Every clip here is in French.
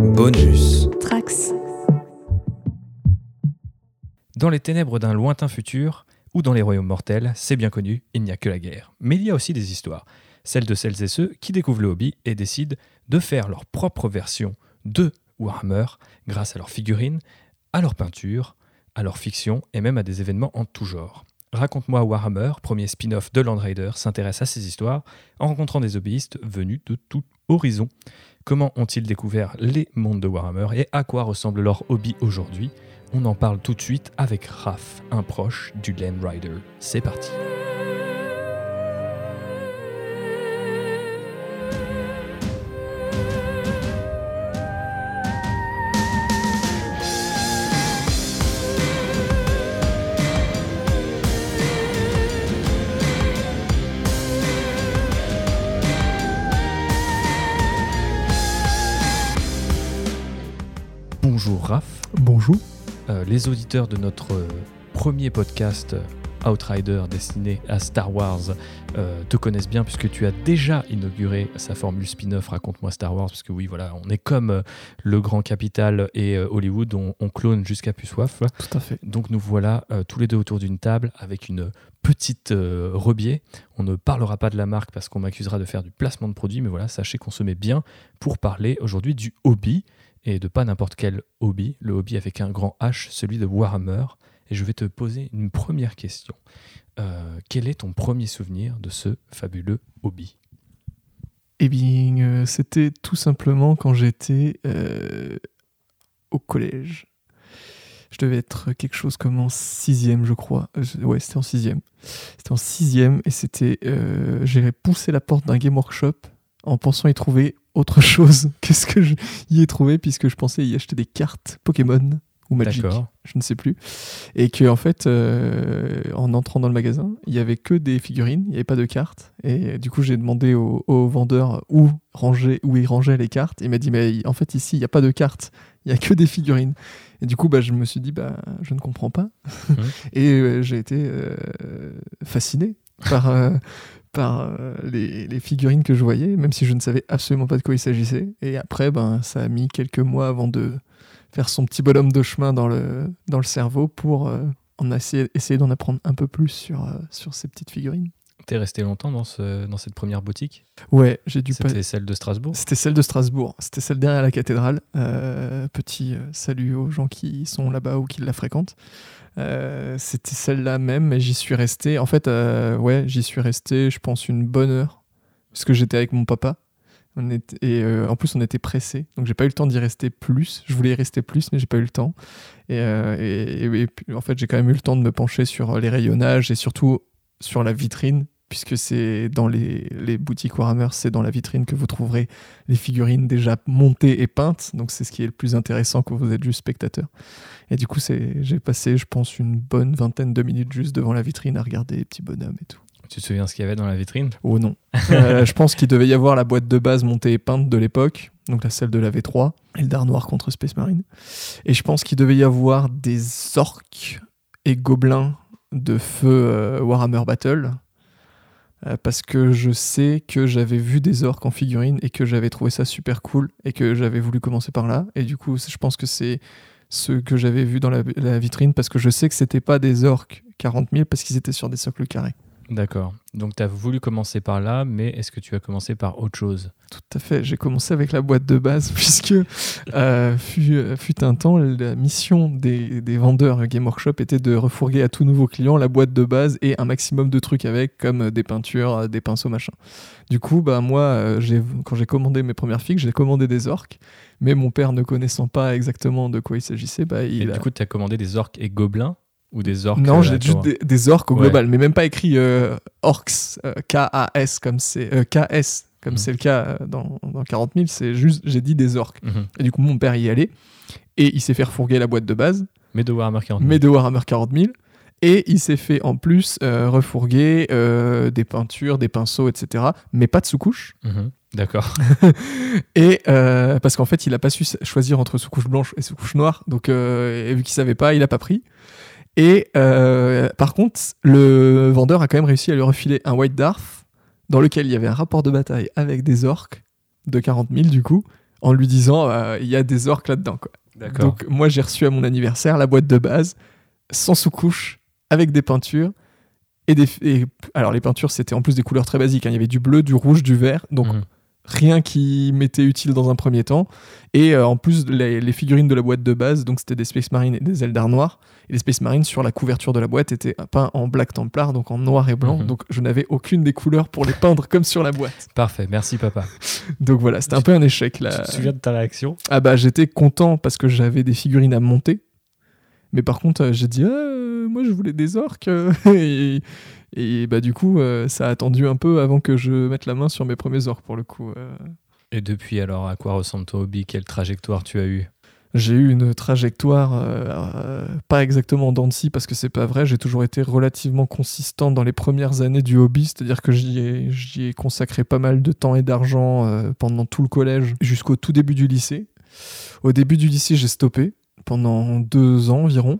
Bonus. Trax. Dans les ténèbres d'un lointain futur, ou dans les royaumes mortels, c'est bien connu, il n'y a que la guerre. Mais il y a aussi des histoires, celles de celles et ceux qui découvrent le hobby et décident de faire leur propre version de Warhammer grâce à leurs figurines, à leurs peintures, à leur fiction et même à des événements en tout genre. Raconte-moi Warhammer, premier spin-off de Land Raider, s'intéresse à ces histoires en rencontrant des hobbyistes venus de tout horizon. Comment ont-ils découvert les mondes de Warhammer et à quoi ressemble leur hobby aujourd'hui? On en parle tout de suite avec Raph, un proche du Land Rider. C'est parti. Les auditeurs de notre euh, premier podcast euh, Outrider destiné à Star Wars euh, te connaissent bien puisque tu as déjà inauguré sa formule spin-off Raconte-moi Star Wars parce que oui voilà on est comme euh, le Grand Capital et euh, Hollywood on, on clone jusqu'à plus soif. Tout à fait. donc nous voilà tous les deux autour d'une table avec une petite rebier on ne parlera pas de la marque parce qu'on m'accusera de faire du placement de produit mais voilà sachez qu'on se met bien pour parler aujourd'hui du hobby et de pas n'importe quel hobby, le hobby avec un grand H, celui de Warhammer. Et je vais te poser une première question. Euh, quel est ton premier souvenir de ce fabuleux hobby? Eh bien, euh, c'était tout simplement quand j'étais euh, au collège. Je devais être quelque chose comme en sixième, je crois. Ouais, c'était en sixième. C'était en sixième et c'était. J'ai poussé la porte d'un game workshop en pensant y trouver autre chose que ce que je y ai trouvé, puisque je pensais y acheter des cartes Pokémon ou Magic. Je ne sais plus. Et que en fait, euh, en entrant dans le magasin, il y avait que des figurines, il n'y avait pas de cartes. Et euh, du coup, j'ai demandé au, au vendeur où ranger, où il rangeait les cartes. Il m'a dit, mais en fait, ici, il n'y a pas de cartes, il n'y a que des figurines. Et du coup, bah, je me suis dit, bah, je ne comprends pas. Mhm. et euh, j'ai été euh, fasciné par, euh, par euh, les, les figurines que je voyais, même si je ne savais absolument pas de quoi il s'agissait. Et après, ben, ça a mis quelques mois avant de faire son petit bonhomme de chemin dans le, dans le cerveau pour euh, en essayer, essayer d'en apprendre un peu plus sur, euh, sur ces petites figurines. T'es resté longtemps dans, ce, dans cette première boutique? Ouais, j'ai dû pas- C'était celle de Strasbourg? C'était celle de Strasbourg. C'était celle derrière la cathédrale. Euh, petit salut aux gens qui sont là-bas ou qui la fréquentent. Euh, C'était celle-là même, mais j'y suis resté. En fait, euh, ouais, j'y suis resté, je pense, une bonne heure. Parce que j'étais avec mon papa. On était, et euh, en plus, on était pressés. Donc, j'ai pas eu le temps d'y rester plus. Je voulais y rester plus, mais j'ai pas eu le temps. Et, en fait, j'ai quand même eu le temps de me pencher sur les rayonnages et surtout sur la vitrine. Puisque c'est dans les, les boutiques Warhammer, c'est dans la vitrine que vous trouverez les figurines déjà montées et peintes. Donc c'est ce qui est le plus intéressant quand vous êtes juste spectateur. Et du coup, j'ai passé, je pense, une bonne vingtaine de minutes juste devant la vitrine à regarder les petits bonhommes et tout. Tu te souviens ce qu'il y avait dans la vitrine? Oh non. Euh, je pense qu'il devait y avoir la boîte de base montée et peinte de l'époque, donc la celle de la V3, et le dard noir contre Space Marine. Et je pense qu'il devait y avoir des orques et gobelins de feu euh, Warhammer Battle. Euh, parce que je sais que j'avais vu des orques en figurine et que j'avais trouvé ça super cool et que j'avais voulu commencer par là. Et du coup, je pense que c'est ce que j'avais vu dans la, vitrine parce que je sais que c'était pas des orques 40 000 parce qu'ils étaient sur des socles carrés. D'accord. Donc tu as voulu commencer par là, mais est-ce que tu as commencé par autre chose? Tout à fait, j'ai commencé avec la boîte de base puisque euh, fut, euh, fut un temps, la mission des, des vendeurs Game Workshop était de refourguer à tout nouveau client la boîte de base et un maximum de trucs avec, comme euh, des peintures, des pinceaux, machin. Du coup, bah, moi, quand j'ai commandé mes premières figues, j'ai commandé des orques, mais mon père ne connaissant pas exactement de quoi il s'agissait, bah, Et il a... du coup, tu as commandé des orques et gobelins? Ou des orques Non, euh, j'ai juste des, des orques au Ouais. global, mais même pas écrit euh, orcs, euh, K-A-S, comme c'est euh, KS, comme Mhm. c'est le cas euh, dans, dans 40 000, c'est juste, j'ai dit des orques. Mhm. Et du coup, mon père y allait, et il s'est fait refourguer la boîte de base, Mais de Warhammer 40 000. mais de Warhammer 40 000, et il s'est fait en plus refourguer des peintures, des pinceaux, etc., mais pas de sous-couche. Mhm. D'accord. Et euh, parce qu'en fait, il a pas su choisir entre sous-couche blanche et sous-couche noire, donc euh, vu qu'il savait pas, il a pas pris. Et euh, par contre, le vendeur a quand même réussi à lui refiler un White Dwarf dans lequel il y avait un rapport de bataille avec des orques de 40 000 du coup, en lui disant euh, il y a des orques là-dedans. Donc moi j'ai reçu à mon anniversaire la boîte de base, sans sous-couche, avec des peintures. Et des, et- alors les peintures c'était en plus des couleurs très basiques, hein. il y avait du bleu, du rouge, du vert, donc Mhm. Rien qui m'était utile dans un premier temps. Et euh, en plus, les, les figurines de la boîte de base, donc c'était des Space Marines et des Eldar noirs. Et les Space Marines sur la couverture de la boîte étaient peints en black Templar, donc en noir et blanc. Mhm. Donc je n'avais aucune des couleurs pour les peindre comme sur la boîte. Parfait, merci papa. Donc voilà, c'était un peu un échec là. Tu te souviens de ta réaction? Ah bah j'étais content parce que j'avais des figurines à monter. Mais par contre, euh, j'ai dit, Ah, euh, moi je voulais des orques. euh, et, et bah du coup, euh, ça a attendu un peu avant que je mette la main sur mes premiers orques pour le coup. euh. Et depuis alors, à quoi ressemble ton hobby? Quelle trajectoire tu as eu J'ai eu une trajectoire, euh, pas exactement scie, parce que c'est pas vrai. J'ai toujours été relativement consistant dans les premières années du hobby, c'est-à-dire que j'y ai, j'y ai consacré pas mal de temps et d'argent euh, pendant tout le collège jusqu'au tout début du lycée. Au début du lycée, j'ai stoppé pendant deux ans environ.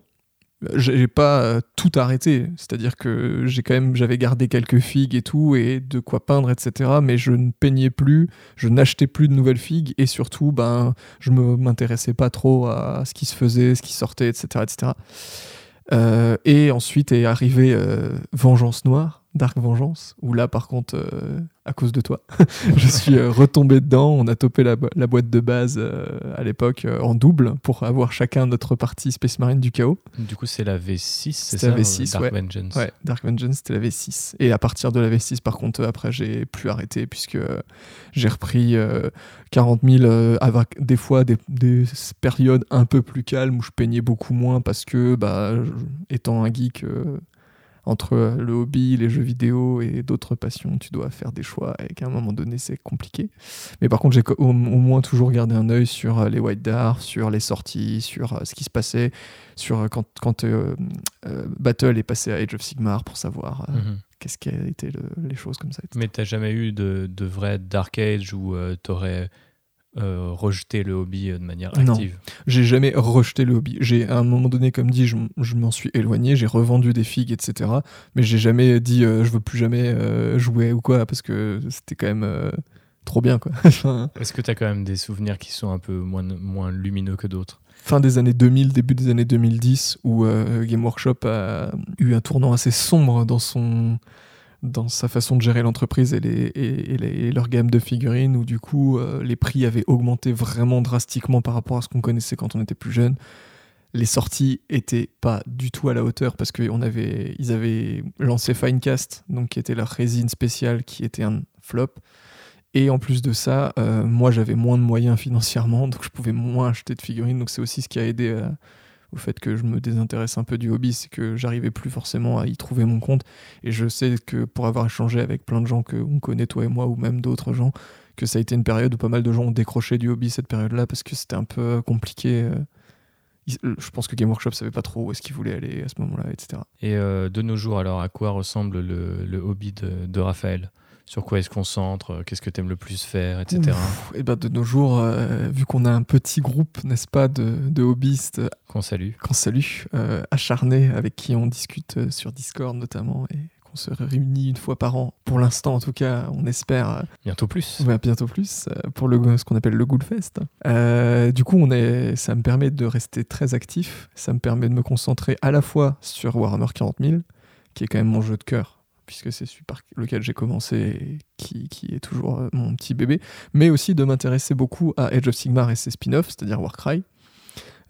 J'ai pas euh, tout arrêté, c'est-à-dire que j'ai quand même j'avais gardé quelques figues et tout et de quoi peindre etc. Mais je ne peignais plus, je n'achetais plus de nouvelles figues et surtout ben je me m'intéressais pas trop à ce qui se faisait, ce qui sortait, etc. etc. Euh, et ensuite est arrivé euh, Vengeance Noire, Dark Vengeance, où là par contre, euh, à cause de toi, je suis euh, retombé dedans. On a topé la, bo- la boîte de base euh, à l'époque en double pour avoir chacun notre partie Space Marine du chaos. Du coup, c'est la V6, c'est ça la V6, Dark ouais. Vengeance. Ouais, Dark Vengeance, c'était la V6. Et à partir de la V6, par contre, après, j'ai plus arrêté puisque j'ai repris euh, 40 000 euh, avec des fois des, des périodes un peu plus calmes où je peignais beaucoup moins parce que, bah, étant un geek, entre le hobby, les jeux vidéo et d'autres passions, tu dois faire des choix et qu'à un moment donné, c'est compliqué. Mais par contre, j'ai au, au moins toujours gardé un œil sur euh, les White Dwarfs, sur les sorties, sur euh, ce qui se passait, sur euh, quand, quand euh, euh, Battle est passé à Age of Sigmar pour savoir euh, Mhm. qu'est-ce qui a été le- les choses comme ça. etc. Mais t'as jamais eu de, de vrai Dark Age où t'aurais euh, rejeté le hobby euh, de manière Non. active J'ai jamais rejeté le hobby. J'ai à un moment donné, comme dit, je, je m'en suis éloigné, j'ai revendu des figues, etc. Mais j'ai jamais dit euh, je veux plus jamais euh, jouer ou quoi parce que c'était quand même trop bien quoi. Est-ce que t'as quand même des souvenirs qui sont un peu moins, moins lumineux que d'autres? Fin des années 2000, début des années 2010, où Game Workshop a eu un tournant assez sombre dans son dans sa façon de gérer l'entreprise et, leur gamme de figurines, où du coup euh, les prix avaient augmenté vraiment drastiquement par rapport à ce qu'on connaissait quand on était plus jeune. Les sorties étaient pas du tout à la hauteur parce qu'ils avait, avaient lancé Finecast, donc qui était leur résine spéciale, qui était un flop. Et en plus de ça, euh, moi j'avais moins de moyens financièrement, donc je pouvais moins acheter de figurines. Donc c'est aussi ce qui a aidé euh, au fait que je me désintéresse un peu du hobby, c'est que j'arrivais plus forcément à y trouver mon compte. Et je sais que pour avoir échangé avec plein de gens que on connaît, toi et moi, ou même d'autres gens, que ça a été une période où pas mal de gens ont décroché du hobby cette période-là parce que c'était un peu compliqué. euh. Ils- Je pense que Game Workshop savait pas trop où est-ce qu'il voulait aller à ce moment-là, etc. Et euh, de nos jours, alors, à quoi ressemble le, le hobby de, de Raphaël? Sur quoi il se concentre Qu'est-ce que t'aimes le plus faire, etc. Et ben de nos jours, euh, vu qu'on a un petit groupe, n'est-ce pas, de, de hobbyistes Qu'on salue. qu'on salue, euh, acharnés, avec qui on discute euh, sur Discord notamment, et qu'on se réunit une fois par an. Pour l'instant, en tout cas, on espère euh, Bientôt plus. ouais, bientôt plus euh, pour le, ce qu'on appelle le Ghoulfest. Euh, du coup, on est, ça me permet de rester très actif. Ça me permet de me concentrer à la fois sur Warhammer 40 000, qui est quand même mon jeu de cœur, puisque c'est celui par lequel j'ai commencé et qui, qui est toujours euh, mon petit bébé, mais aussi de m'intéresser beaucoup à Age of Sigmar et ses spin-offs, c'est-à-dire Warcry.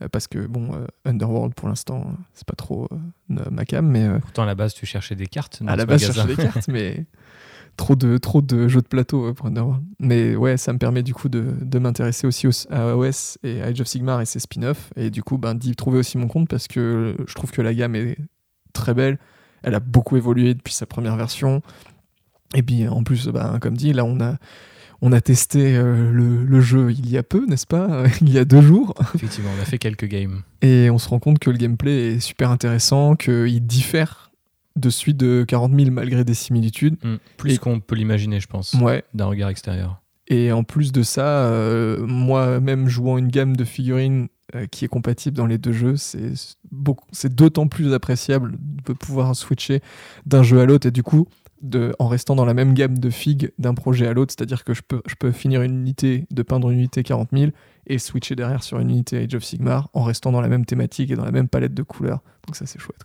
Euh, Parce que, bon, euh, Underworld, pour l'instant, c'est pas trop euh, ma cam, mais euh, Pourtant, à la base, tu cherchais des cartes. à la base, je cherchais des cartes, mais trop de, trop de jeux de plateau pour Underworld. Mais ouais, ça me permet du coup de, de m'intéresser aussi au- à OS et à Age of Sigmar et ses spin-offs. Et du coup, ben, d'y trouver aussi mon compte parce que je trouve que la gamme est très belle. Elle a beaucoup évolué depuis sa première version. Et puis en plus, ben, comme dit, là, on a, on a testé euh, le, le jeu il y a peu, n'est-ce pas? Il y a deux jours. Effectivement, on a fait quelques games. Et on se rend compte que le gameplay est super intéressant, qu'il diffère de celui de 40 000 malgré des similitudes. Hmm. Plus Et- qu'on peut l'imaginer, je pense, Ouais. d'un regard extérieur. Et en plus de ça, euh, moi-même jouant une gamme de figurines qui est compatible dans les deux jeux, c'est d'autant plus appréciable de pouvoir switcher d'un jeu à l'autre. Et du coup, de, en restant dans la même gamme de figues d'un projet à l'autre, c'est-à-dire que je peux, je peux finir une unité, de peindre une unité 40 000 et switcher derrière sur une unité Age of Sigmar en restant dans la même thématique et dans la même palette de couleurs. Donc ça c'est chouette.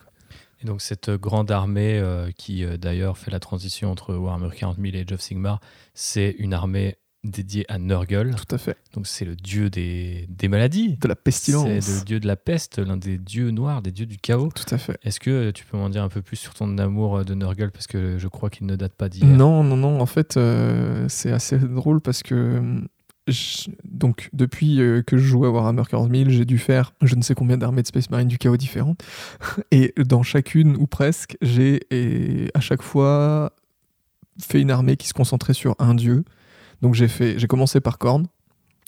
Et donc cette grande armée euh, qui euh, d'ailleurs fait la transition entre Warhammer 40 000 et Age of Sigmar, c'est une armée dédiée à Nurgle. Tout à fait. Donc c'est le dieu des, des maladies. De la pestilence. C'est le dieu de la peste, l'un des dieux noirs, des dieux du chaos. Tout à fait. Est-ce que tu peux m'en dire un peu plus sur ton amour de Nurgle? Parce que je crois qu'il ne date pas d'hier. Non, non, non. En fait, euh, c'est assez drôle parce que je- donc depuis euh, que je joue à Warhammer 40 000, j'ai dû faire je ne sais combien d'armées de Space Marine du chaos différentes. Et dans chacune, ou presque, j'ai à chaque fois fait une armée qui se concentrait sur un dieu. Donc j'ai fait, j'ai commencé par Korn,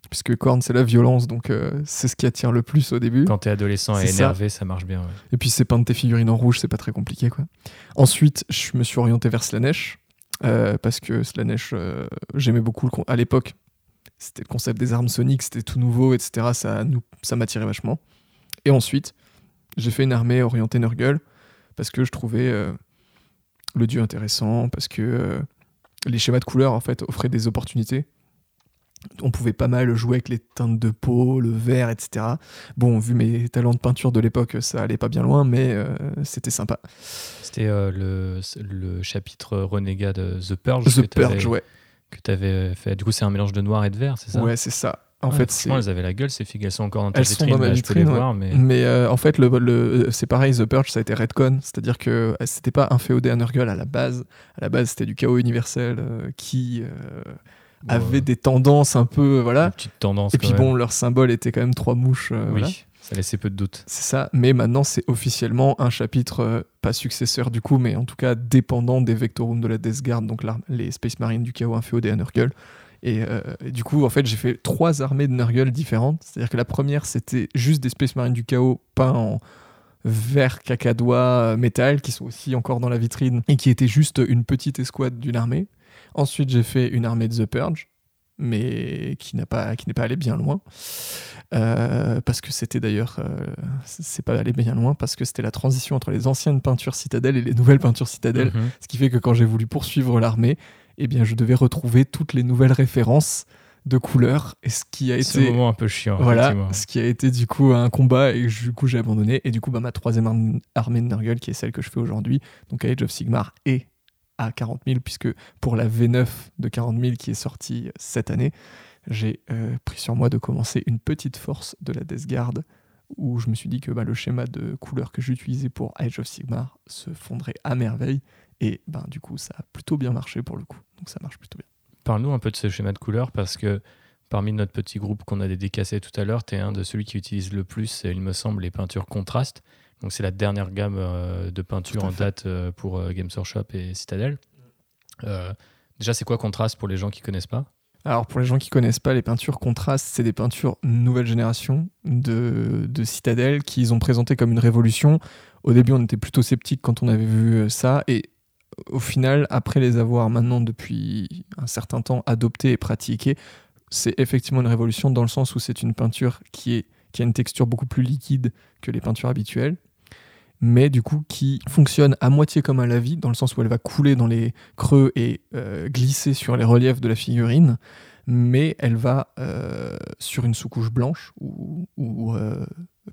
puisque Korn c'est la violence, donc euh, c'est ce qui attire le plus au début. Quand t'es adolescent et ça. énervé, ça, marche bien. ouais. Et puis c'est peindre tes figurines en rouge, c'est pas très compliqué quoi. Ensuite, je me suis orienté vers Slanesh euh, parce que Slanesh, euh, j'aimais beaucoup le con- à l'époque. C'était le concept des armes soniques, c'était tout nouveau, etc. Ça, nous, ça m'attirait vachement. Et ensuite, j'ai fait une armée orientée Nurgle parce que je trouvais le dieu intéressant, parce que les schémas de couleurs en fait offraient des opportunités. On pouvait pas mal jouer avec les teintes de peau, le vert, etc. Bon, vu mes talents de peinture de l'époque, ça allait pas bien loin, mais euh, c'était sympa. C'était euh, le, le chapitre renégat de The Purge The que t'avais- Purge, ouais. que tu avais fait. Du coup, c'est un mélange de noir et de vert, c'est ça? Ouais, c'est ça. En Ouais, fait, franchement, elles avaient la gueule, ces figues. Elles sont encore dans ta Elles sont vitrine, dans ma là, je peux les vitrine, ouais. voir, mais Mais euh, en fait, le, le- c'est pareil, The Purge, ça a été Redcon, c'est-à-dire que euh, c'était pas un féodé Nurgle à la base. À la base, c'était du chaos universel euh, qui euh, bon, avait des tendances un peu. Voilà. petite tendance. Et puis même. bon, leur symbole était quand même trois mouches. oui, voilà. ça laissait peu de doute. C'est ça, mais maintenant c'est officiellement un chapitre, pas successeur du coup, mais en tout cas dépendant des Vectorum de la Death Guard, donc les Space Marines du chaos inféodés à Nurgle. Et, euh, et du coup, en fait, j'ai fait trois armées de Nurgle différentes. C'est-à-dire que la première, c'était juste des Space Marines du chaos peints en vert cacadois euh, métal, qui sont aussi encore dans la vitrine, et qui était juste une petite escouade d'une armée. Ensuite, j'ai fait une armée de The Purge, mais qui n'a pas qui n'est pas allé bien loin Euh, parce que c'était d'ailleurs euh, c'est pas allé bien loin parce que c'était la transition entre les anciennes peintures citadelles et les nouvelles peintures citadelles Mhm. ce qui fait que quand j'ai voulu poursuivre l'armée eh bien je devais retrouver toutes les nouvelles références de couleurs et ce qui a Ce été moment un peu chiant. voilà ce qui a été du coup un combat et du coup j'ai abandonné et du coup bah, ma troisième armée de Nurgle qui est celle que je fais aujourd'hui donc à Age of Sigmar et à 40 000 puisque pour la V9 de 40 000 qui est sortie cette année j'ai euh, pris sur moi de commencer une petite force de la Death Guard où je me suis dit que bah, le schéma de couleurs que j'utilisais pour Age of Sigmar se fondrait à merveille et ben du coup ça a plutôt bien marché pour le coup donc ça marche plutôt bien Parle-nous un peu de ce schéma de couleurs parce que parmi notre petit groupe qu'on a dédicassé tout à l'heure, tu es un de celui qui utilise le plus, il me semble, les peintures contrastes. Donc c'est la dernière gamme euh, de peintures en fait. date euh, pour euh, Games Workshop et Citadel. Euh, déjà, c'est quoi contraste pour les gens qui connaissent pas? Alors pour les gens qui connaissent pas les peintures contrastes, c'est des peintures nouvelle génération de, de Citadel qu'ils ont présenté comme une révolution. Au début, on était plutôt sceptique quand on avait vu ça et au final, après les avoir maintenant depuis un certain temps adoptées et pratiquées, c'est effectivement une révolution dans le sens où c'est une peinture qui, a une texture beaucoup plus liquide que les peintures habituelles, mais du coup qui fonctionne à moitié comme un lavis, dans le sens où elle va couler dans les creux et euh, glisser sur les reliefs de la figurine, mais elle va euh, sur une sous-couche blanche ou, euh,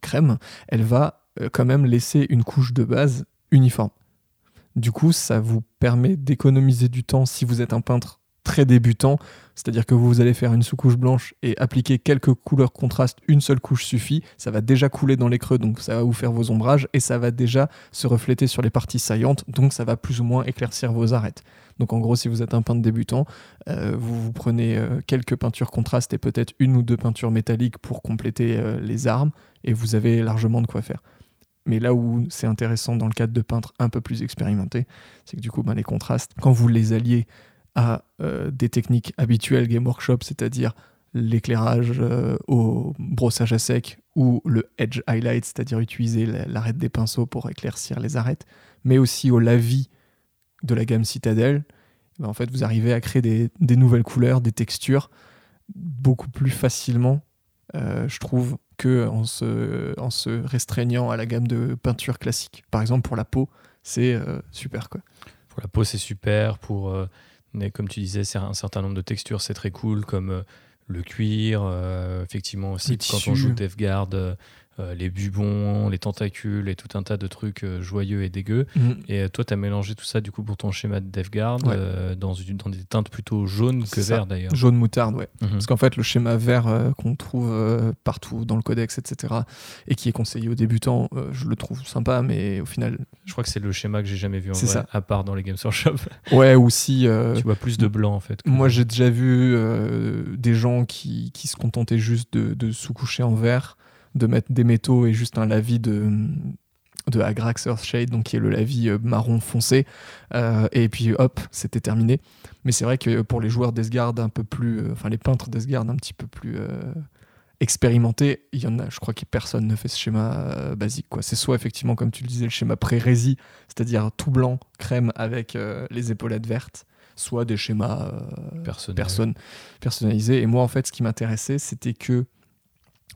crème, elle va quand même laisser une couche de base uniforme. Du coup, ça vous permet d'économiser du temps si vous êtes un peintre très débutant, c'est-à-dire que vous allez faire une sous-couche blanche et appliquer quelques couleurs contrastes, une seule couche suffit, ça va déjà couler dans les creux, donc ça va vous faire vos ombrages, et ça va déjà se refléter sur les parties saillantes, donc ça va plus ou moins éclaircir vos arêtes. Donc en gros, si vous êtes un peintre débutant, euh, vous, prenez euh, quelques peintures contrastes et peut-être une ou deux peintures métalliques pour compléter euh, les armes, et vous avez largement de quoi faire. Mais là où c'est intéressant dans le cadre de peintres un peu plus expérimentés, c'est que du coup, ben, les contrastes, quand vous les alliez à euh, des techniques habituelles Game Workshop, c'est-à-dire l'éclairage euh, au brossage à sec ou le edge highlight, c'est-à-dire utiliser la- l'arête des pinceaux pour éclaircir les arêtes, mais aussi au lavis de la gamme Citadel, ben, en fait, vous arrivez à créer des, des nouvelles couleurs, des textures beaucoup plus facilement, euh, je trouve, que en se, en se restreignant à la gamme de peinture classique. Par exemple, pour la peau, c'est euh, super quoi. pour la peau, c'est super. Pour, euh, comme tu disais, c'est un certain nombre de textures, c'est très cool, comme euh, le cuir. euh, effectivement, aussi, quand on joue Death Guard, euh, les bubons, les tentacules et tout un tas de trucs euh, joyeux et dégueux. Mm. Et euh, toi, tu as mélangé tout ça du coup pour ton schéma de Death Guard Ouais. dans, une- dans des teintes plutôt jaunes que verts d'ailleurs. Jaune moutarde, ouais. Mhm. Parce qu'en fait, le schéma vert qu'on trouve partout dans le codex, etc., et qui est conseillé aux débutants, je le trouve sympa, mais au final, Je crois que c'est le schéma que j'ai jamais vu en vrai, ça. à part dans les Games Workshop. ouais, aussi. euh, tu vois plus de blanc en fait. Moi, j'ai déjà vu des gens qui, qui se contentaient juste de, de sous-coucher en vert, de mettre des métaux et juste un lavis de, de Agrax Earthshade, donc qui est le lavis euh, marron foncé. Euh, et puis hop, c'était terminé. Mais c'est vrai que pour les joueurs d'Esgard un peu plus. euh, Enfin, les peintres d'Esgard un petit peu plus. euh, expérimentés, il y en a, je crois que personne ne fait ce schéma basique. quoi. C'est soit effectivement, comme tu le disais, le schéma pré-rési, c'est-à-dire tout blanc, crème avec les épaulettes vertes, soit des schémas euh, Personnel. personne personnalisé. Et moi, en fait, ce qui m'intéressait, c'était que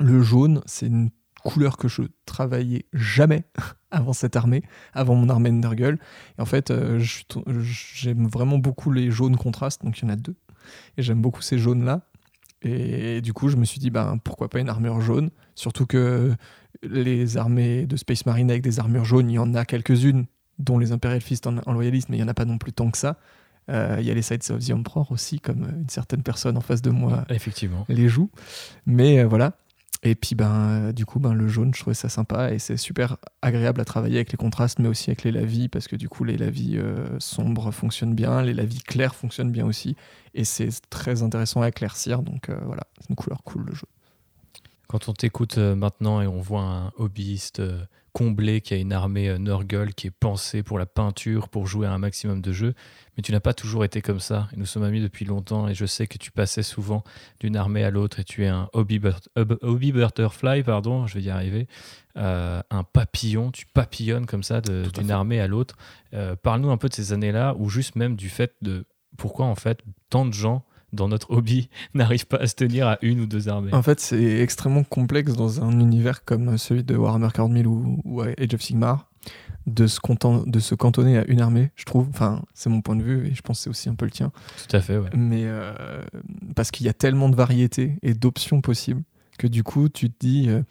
le jaune, c'est une couleur que je travaillais jamais avant cette armée, avant mon armée Nurgle. Et en fait, euh, to- j'aime vraiment beaucoup les jaunes contrastes, donc il y en a deux. Et j'aime beaucoup ces jaunes-là. Et du coup, je me suis dit, ben, pourquoi pas une armure jaune? Surtout que les armées de Space Marine avec des armures jaunes, il y en a quelques-unes, dont les Imperial Fist en, en loyaliste, mais il n'y en a pas non plus tant que ça. Euh, Il y a les Sides of the Emperor aussi, comme euh, une certaine personne en face de moi Effectivement. les joue. Mais euh, voilà. Et puis, ben, euh, du coup, ben, le jaune, je trouvais ça sympa et c'est super agréable à travailler avec les contrastes, mais aussi avec les lavis, parce que du coup, les lavis euh, sombres fonctionnent bien, les lavis clairs fonctionnent bien aussi. Et c'est très intéressant à éclaircir, donc euh, voilà, c'est une couleur cool, le jaune. Quand on t'écoute maintenant et on voit un hobbyiste comblé qui a une armée euh, Nurgle qui est pensée pour la peinture, pour jouer à un maximum de jeux, mais tu n'as pas toujours été comme ça. Et nous sommes amis depuis longtemps et je sais que tu passais souvent d'une armée à l'autre et tu es un hobby, hobby butterfly, pardon, je vais y arriver, euh, un papillon, tu papillonnes comme ça d'une armée à l'autre. Euh, Parle-nous un peu de ces années-là ou juste même du fait de pourquoi en fait tant de gens dans notre hobby n'arrivent pas à se tenir à une ou deux armées. En fait, c'est extrêmement complexe dans un univers comme celui de Warhammer 40 000 ou, ou Age of Sigmar de se, content- de se cantonner à une armée, je trouve. Enfin, c'est mon point de vue et je pense que c'est aussi un peu le tien. Tout à fait, ouais. Mais euh, parce qu'il y a tellement de variétés et d'options possibles que du coup, tu te dis, euh,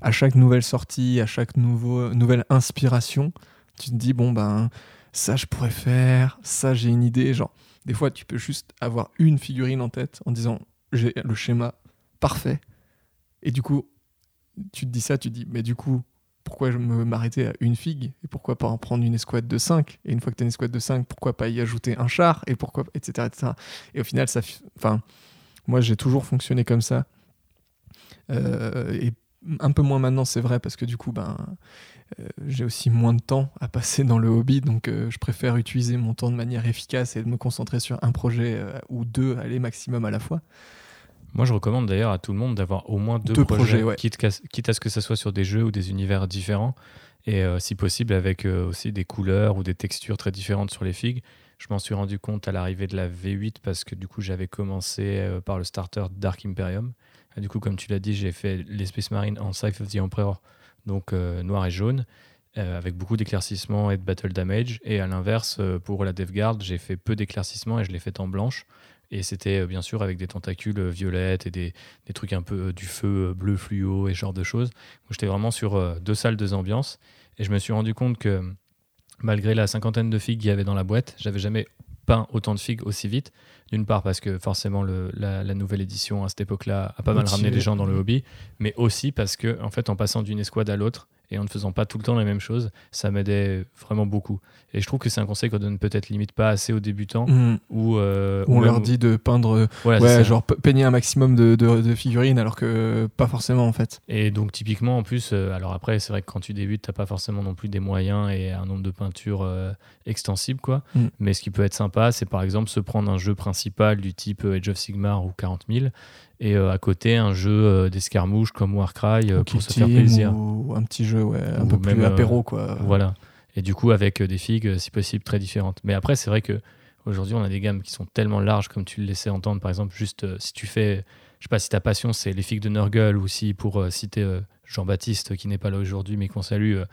à chaque nouvelle sortie, à chaque nouveau, nouvelle inspiration, tu te dis, bon, ben, ça je pourrais faire, ça j'ai une idée. Genre, des fois, tu peux juste avoir une figurine en tête en disant, j'ai le schéma parfait. Et du coup, tu te dis ça, tu te dis, mais du coup, pourquoi je m'arrêter à une figue et pourquoi pas en prendre une escouade de 5 et une fois que tu as une escouade de 5 pourquoi pas y ajouter un char et pourquoi etc etc et au final ça fi- enfin moi j'ai toujours fonctionné comme ça. Euh, un peu moins maintenant c'est vrai parce que du coup ben euh, j'ai aussi moins de temps à passer dans le hobby donc euh, je préfère utiliser mon temps de manière efficace et de me concentrer sur un projet euh, ou deux aller maximum à la fois Moi, je recommande d'ailleurs à tout le monde d'avoir au moins deux, Deux projets, projets, ouais. quitte, quitte à ce que ça soit sur des jeux ou des univers différents, et si possible avec aussi des couleurs ou des textures très différentes sur les figues. Je m'en suis rendu compte à l'arrivée de la V8 parce que du coup, j'avais commencé par le starter Dark Imperium. Et du coup, comme tu l'as dit, j'ai fait les Space Marines en Scythe of the Emperor, donc euh, noir et jaune, euh, avec beaucoup d'éclaircissements et de battle damage. Et à l'inverse, euh, pour la Death Guard, j'ai fait peu d'éclaircissements et je l'ai fait en blanche. Et c'était bien sûr avec des tentacules violettes et des, des trucs un peu du feu bleu fluo et genre de choses. J'étais vraiment sur deux salles, deux ambiances. Et je me suis rendu compte que malgré la cinquantaine de figues qu'il y avait dans la boîte, j'avais jamais peint autant de figues aussi vite. D'une part parce que forcément le- la, la nouvelle édition à cette époque-là a pas mal ramené les gens dans le hobby, mais aussi parce que en fait en passant d'une escouade à l'autre et en ne faisant pas tout le temps la même chose, ça m'aidait vraiment beaucoup. Et je trouve que c'est un conseil qu'on donne peut-être limite pas assez aux débutants Mm. ou euh, Où on ou leur dit de peindre Voilà, ouais genre pe- peigner un maximum de, de- de figurines alors que pas forcément en fait Et donc typiquement en plus, euh, alors après c'est vrai que quand tu débutes, t'as pas forcément non plus des moyens et un nombre de peintures euh, extensible quoi. Mm. Mais ce qui peut être sympa, c'est par exemple se prendre un jeu principal du type euh, Age of Sigmar ou 40 000 et euh, à côté un jeu euh, d'escarmouche comme Warcry euh, Ou pour se faire plaisir. ou un petit jeu ouais, un Ou peu plus même, euh, apéro quoi Voilà. Et du coup avec des figues si possible très différentes. Mais après c'est vrai que aujourd'hui on a des gammes qui sont tellement larges comme tu le laissais entendre par exemple juste si tu fais je sais pas si ta passion c'est les figues de Nurgle ou si pour citer Jean-Baptiste, qui n'est pas là aujourd'hui, mais qu'on salue, euh,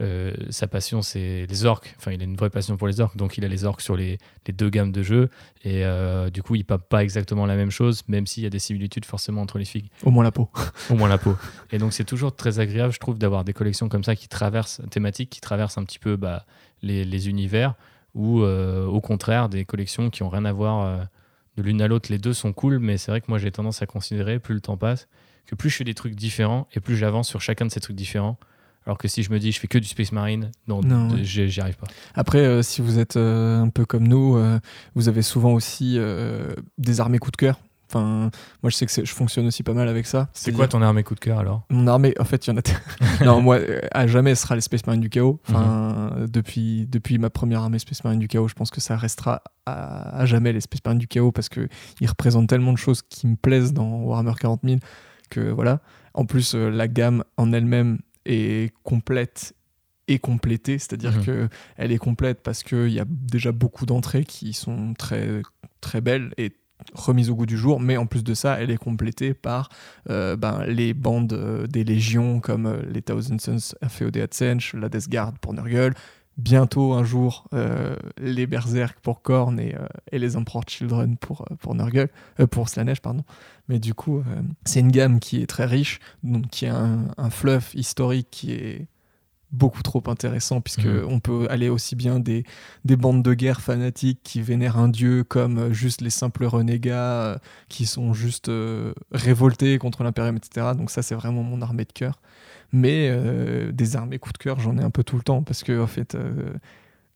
euh, sa passion, c'est les orques. Enfin, il a une vraie passion pour les orques, donc il a les orques sur les, les deux gammes de jeux. Et euh, du coup, il pape pas exactement la même chose, même s'il y a des similitudes forcément entre les figues. Au moins la peau. Au moins la peau. Et donc, c'est toujours très agréable, je trouve, d'avoir des collections comme ça qui traversent, thématiques, qui traversent un petit peu bah, les, les univers, ou au contraire, des collections qui ont rien à voir de l'une à l'autre. Les deux sont cool, mais c'est vrai que moi, j'ai tendance à considérer, plus le temps passe, que plus je fais des trucs différents et plus j'avance sur chacun de ces trucs différents. Alors que si je me dis je fais que du Space Marine, non, Non, ouais. j'y arrive pas. Après, euh, si vous êtes euh, un peu comme nous, euh, vous avez souvent aussi euh, des armées coup de cœur. Enfin, moi, je sais que je fonctionne aussi pas mal avec ça. C'est quoi ton armée coup de cœur alors? Mon armée, en fait, il y en a. non, moi, euh, à jamais, ce sera les Space Marines du Chaos. Enfin, Mhm. depuis, depuis ma première armée Space Marine du Chaos, je pense que ça restera à, à jamais les Space Marines du Chaos parce qu'ils représentent tellement de choses qui me plaisent dans Warhammer 40 000 que voilà. En plus, euh, la gamme en elle-même est complète et complétée, c'est-à-dire Mhm. que elle est complète parce qu'il y a déjà beaucoup d'entrées qui sont très, très belles et remises au goût du jour, mais en plus de ça, elle est complétée par euh, ben, les bandes euh, des légions comme euh, les Thousand Sons FEOD Adsench, la Death Guard pour Nurgle, bientôt un jour euh, les Berserk pour Korn et, euh, et les Emperor Children pour, euh, pour Nurgle, euh, pour Slanesh, pardon. Mais du coup, c'est une gamme qui est très riche, donc qui a un, un fluff historique qui est beaucoup trop intéressant puisque Mhm. on peut aller aussi bien des, des bandes de guerre fanatiques qui vénèrent un dieu comme juste les simples renégats qui sont juste révoltés contre l'impérium etc donc ça c'est vraiment mon armée de cœur mais euh, des armées coup de cœur j'en ai un peu tout le temps parce que en fait euh,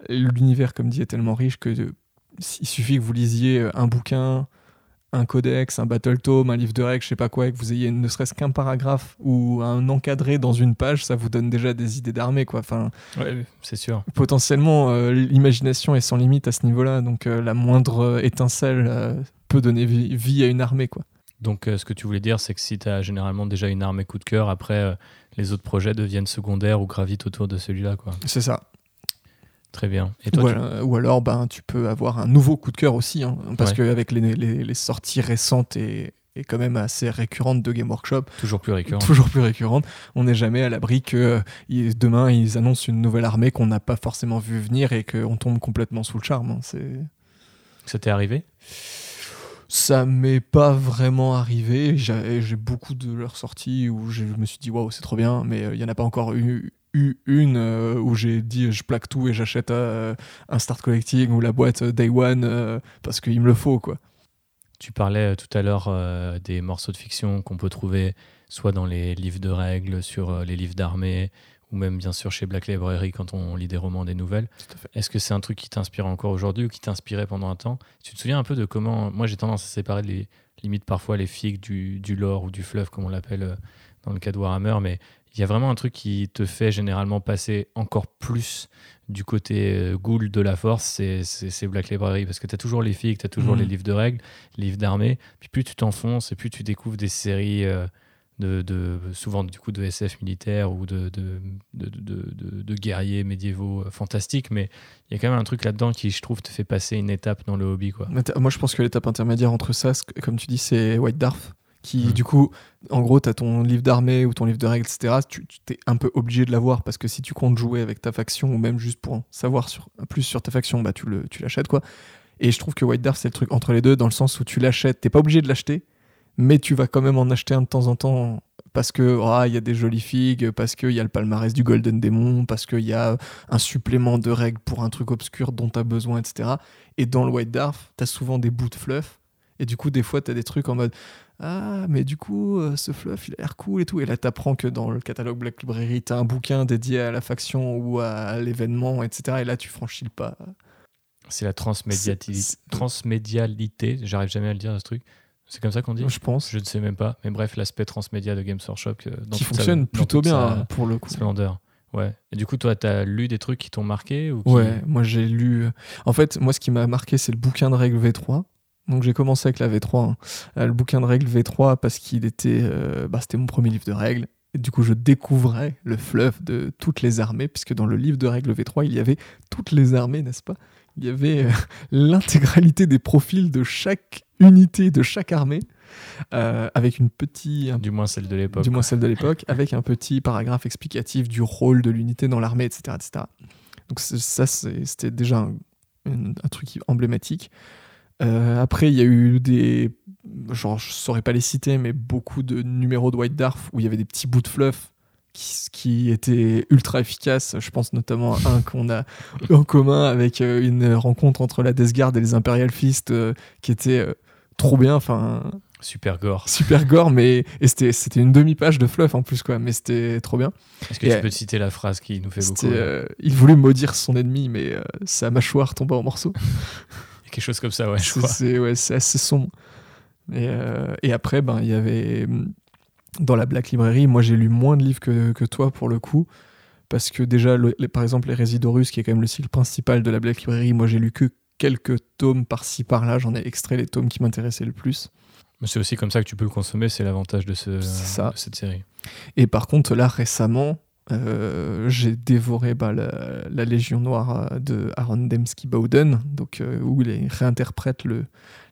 l'univers comme dit est tellement riche que euh, il suffit que vous lisiez un bouquin un codex, un battle tome, un livre de règles, je sais pas quoi, et que vous ayez ne serait-ce qu'un paragraphe ou un encadré dans une page, ça vous donne déjà des idées d'armée, quoi. Enfin, Ouais, c'est sûr. potentiellement, euh, l'imagination est sans limite à ce niveau-là, donc euh, la moindre étincelle euh, peut donner vie, vie à une armée, quoi. Donc, ce que tu voulais dire, c'est que si tu as généralement déjà une armée coup de cœur, après, les autres projets deviennent secondaires ou gravitent autour de celui-là. quoi. C'est ça. Très bien. Et toi, Ou, tu- alors- ou alors, ben, tu peux avoir un nouveau coup de cœur aussi, hein, parce Ouais. qu'avec les, les, les sorties récentes et, et quand même assez récurrentes de Game Workshop, toujours plus récurrent. toujours plus récurrentes, on n'est jamais à l'abri que euh, ils- demain ils annoncent une nouvelle armée qu'on n'a pas forcément vu venir et qu'on tombe complètement sous le charme. hein. C'est Ça t'est arrivé? Ça m'est pas vraiment arrivé. J'ai beaucoup de leurs sorties où je me suis dit waouh c'est trop bien, mais euh, il y en a pas encore eu, une euh, où j'ai dit je plaque tout et j'achète euh, un start collecting ou la boîte Day One parce qu'il me le faut quoi. Tu parlais tout à l'heure des morceaux de fiction qu'on peut trouver soit dans les livres de règles, sur les livres d'armée, ou même bien sûr chez Black Library quand on lit des romans, des nouvelles. Est-ce que c'est un truc qui t'inspire encore aujourd'hui ou qui t'inspirait pendant un temps? Tu te souviens un peu de comment. Moi j'ai tendance à séparer les limites parfois les figues du, du lore ou du fleuve, comme on l'appelle euh, dans le cas de Warhammer, mais il y a vraiment un truc qui te fait généralement passer encore plus du côté euh, ghoul de la force, c'est- Black Library, parce que tu as toujours les figues, tu as toujours Mhm. les livres de règles, les livres d'armée, puis plus tu t'enfonces et plus tu découvres des séries euh, de, de- souvent du coup de SF militaire ou de, de, de, guerriers médiévaux euh, fantastiques, mais il y a quand même un truc là-dedans qui, je trouve, te fait passer une étape dans le hobby. Quoi. Moi je pense que l'étape intermédiaire entre ça, comme tu dis, c'est White Dwarf qui Mhm. du coup, en gros, tu as ton livre d'armée ou ton livre de règles, etc. Tu t'es un peu obligé de l'avoir parce que si tu comptes jouer avec ta faction ou même juste pour en savoir sur, plus sur ta faction, bah tu le- tu l'achètes quoi. Et je trouve que White Dwarf c'est le truc entre les deux dans le sens où tu l'achètes, t'es pas obligé de l'acheter, mais tu vas quand même en acheter un de temps en temps parce que ah, il y a des jolies figues, parce qu'il y a le palmarès du Golden Demon, parce qu'il y a un supplément de règles pour un truc obscur dont tu as besoin, etc. Et dans le White Dwarf, tu as souvent des bouts de fluff. Et du coup, des fois, tu as des trucs en mode Ah, mais du coup, euh, ce fluff, il a l'air cool et tout. Et là, tu apprends que dans le catalogue Black Library, tu as un bouquin dédié à la faction ou à l'événement, etc. Et là, tu franchis le pas. C'est la c'est- transmédialité, j'arrive jamais à le dire ce truc. C'est comme ça qu'on dit Je pense. Je ne sais même pas. Mais bref, l'aspect transmédia de Games Workshop. euh, dans Qui sa- fonctionne dans plutôt bien sa pour le coup. Splendeur. Ouais. Et du coup, toi, tu as lu des trucs qui t'ont marqué ou qui- Ouais, moi j'ai lu. En fait, moi ce qui m'a marqué, c'est le bouquin de règles V3. Donc j'ai commencé avec la V3. hein. Euh, le bouquin de règles V3 parce qu'il était, euh, bah, c'était mon premier livre de règles. Et du coup, je découvrais le fluff de toutes les armées, puisque dans le livre de règles V3, il y avait toutes les armées, n'est-ce pas? Il y avait euh, l'intégralité des profils de chaque unité, de chaque armée. euh, avec une petite, Du moins celle de l'époque. du moins celle de l'époque, avec un petit paragraphe explicatif du rôle de l'unité dans l'armée, etc., etc. Donc ça, c'était déjà un, un- un truc emblématique. Euh, après, il y a eu des, genre, je saurais pas les citer, mais beaucoup de numéros de White Dwarf où il y avait des petits bouts de fluff qui, qui étaient ultra efficaces. Je pense notamment à un qu'on a en commun avec euh, une rencontre entre la Death Guard et les Imperial Fist euh, qui était trop bien. Enfin, Super gore. super gore, mais et c'était une demi-page de fluff en plus, quoi. Mais c'était trop bien. Est-ce que Et, tu euh, peux citer la phrase qui nous fait beaucoup euh, il voulait maudire son ennemi, mais euh, sa mâchoire tomba en morceaux. Quelque chose comme ça, ouais, C'est- ouais, assez sombre. Et, euh, et après, ben, il y avait hum, dans la Black Library, moi j'ai lu moins de livres que, que toi pour le coup, parce que déjà, le- les- par exemple, les Résidorus, qui est quand même le cycle principal de la Black Library, moi j'ai lu que quelques tomes par-ci par-là, j'en ai extrait les tomes qui m'intéressaient le plus. Mais c'est aussi comme ça que tu peux le consommer, c'est l'avantage de, ce, de cette série. Et par contre, là, récemment, euh, j'ai dévoré bah, la, la Légion Noire euh, de Aaron Dembski Bowden, donc, euh, où il réinterprète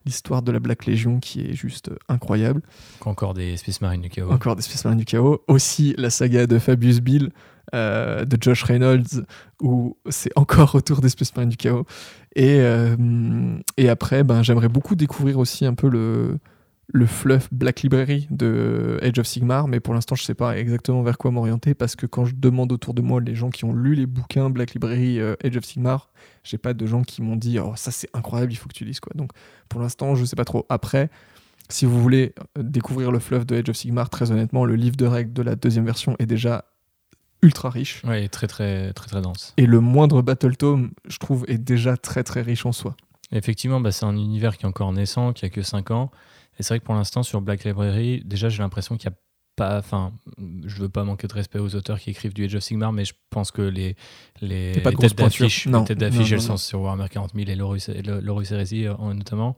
l'histoire de la Black Legion qui est juste incroyable. Encore des Space Marines du chaos. Encore des Space Marines du chaos. Aussi la saga de Fabius Bill euh, de Josh Reynolds, où c'est encore autour des Space Marines du chaos. Et, euh, et après, ben, j'aimerais beaucoup découvrir aussi un peu le, le fluff Black Library de Age of Sigmar, mais pour l'instant, je sais pas exactement vers quoi m'orienter parce que quand je demande autour de moi les gens qui ont lu les bouquins Black Library euh, Age of Sigmar, j'ai pas de gens qui m'ont dit oh ça c'est incroyable, il faut que tu lises quoi. Donc pour l'instant, je sais pas trop. Après, si vous voulez euh, découvrir le fluff de Age of Sigmar, très honnêtement, le livre de règles de la deuxième version est déjà ultra riche. Ouais, très très très très dense. Et le moindre Battle Tome, je trouve, est déjà très très riche en soi. Effectivement, bah, c'est un univers qui est encore naissant, qui a que 5 ans. Et c'est vrai que pour l'instant, sur Black Library, déjà, j'ai l'impression qu'il n'y a pas. Enfin, je veux pas manquer de respect aux auteurs qui écrivent du Age of Sigmar, mais je pense que les, les, les têtes d'affiche, elles sont sur Warhammer 40 000 et l'Horus et l'Horus Heresy euh, notamment.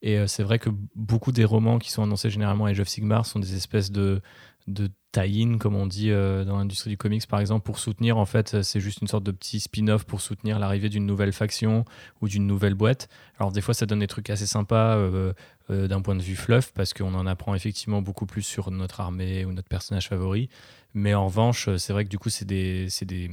Et euh, c'est vrai que beaucoup des romans qui sont annoncés généralement à Age of Sigmar sont des espèces de, de tie-in, comme on dit euh, dans l'industrie du comics par exemple, pour soutenir, en fait, euh, c'est juste une sorte de petit spin-off pour soutenir l'arrivée d'une nouvelle faction ou d'une nouvelle boîte. Alors des fois, ça donne des trucs assez sympas euh, d'un point de vue fluff, parce qu'on en apprend effectivement beaucoup plus sur notre armée ou notre personnage favori. Mais en revanche, c'est vrai que du coup, c'est des... c'est des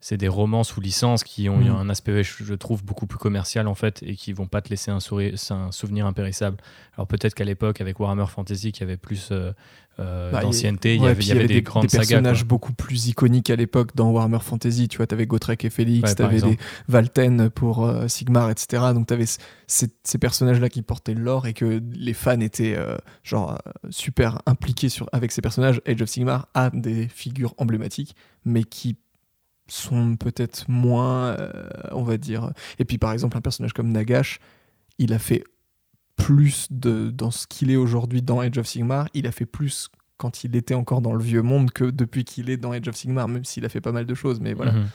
c'est des romans sous licence qui ont Mhm. un aspect, je trouve, beaucoup plus commercial en fait et qui vont pas te laisser un, souri- un souvenir impérissable. Alors peut-être qu'à l'époque, avec Warhammer Fantasy, qui avait plus euh, euh, Bah, d'ancienneté, il y Ouais, avait, puis il y avait des, grandes des personnages beaucoup plus iconiques à l'époque dans Warhammer Fantasy. Tu vois, t'avais Gotrek et Félix, Ouais, t'avais des. Valten pour euh, Sigmar, etc. Donc t'avais ces, ces personnages-là qui portaient l'or et que les fans étaient euh, genre super impliqués sur, avec ces personnages. Age of Sigmar a des figures emblématiques, mais qui sont peut-être moins, euh, on va dire. Et puis par exemple, un personnage comme Nagash, il a fait plus de, dans ce qu'il est aujourd'hui dans Age of Sigmar, il a fait plus quand il était encore dans le vieux monde que depuis qu'il est dans Age of Sigmar, même s'il a fait pas mal de choses. Mais voilà. Mhm.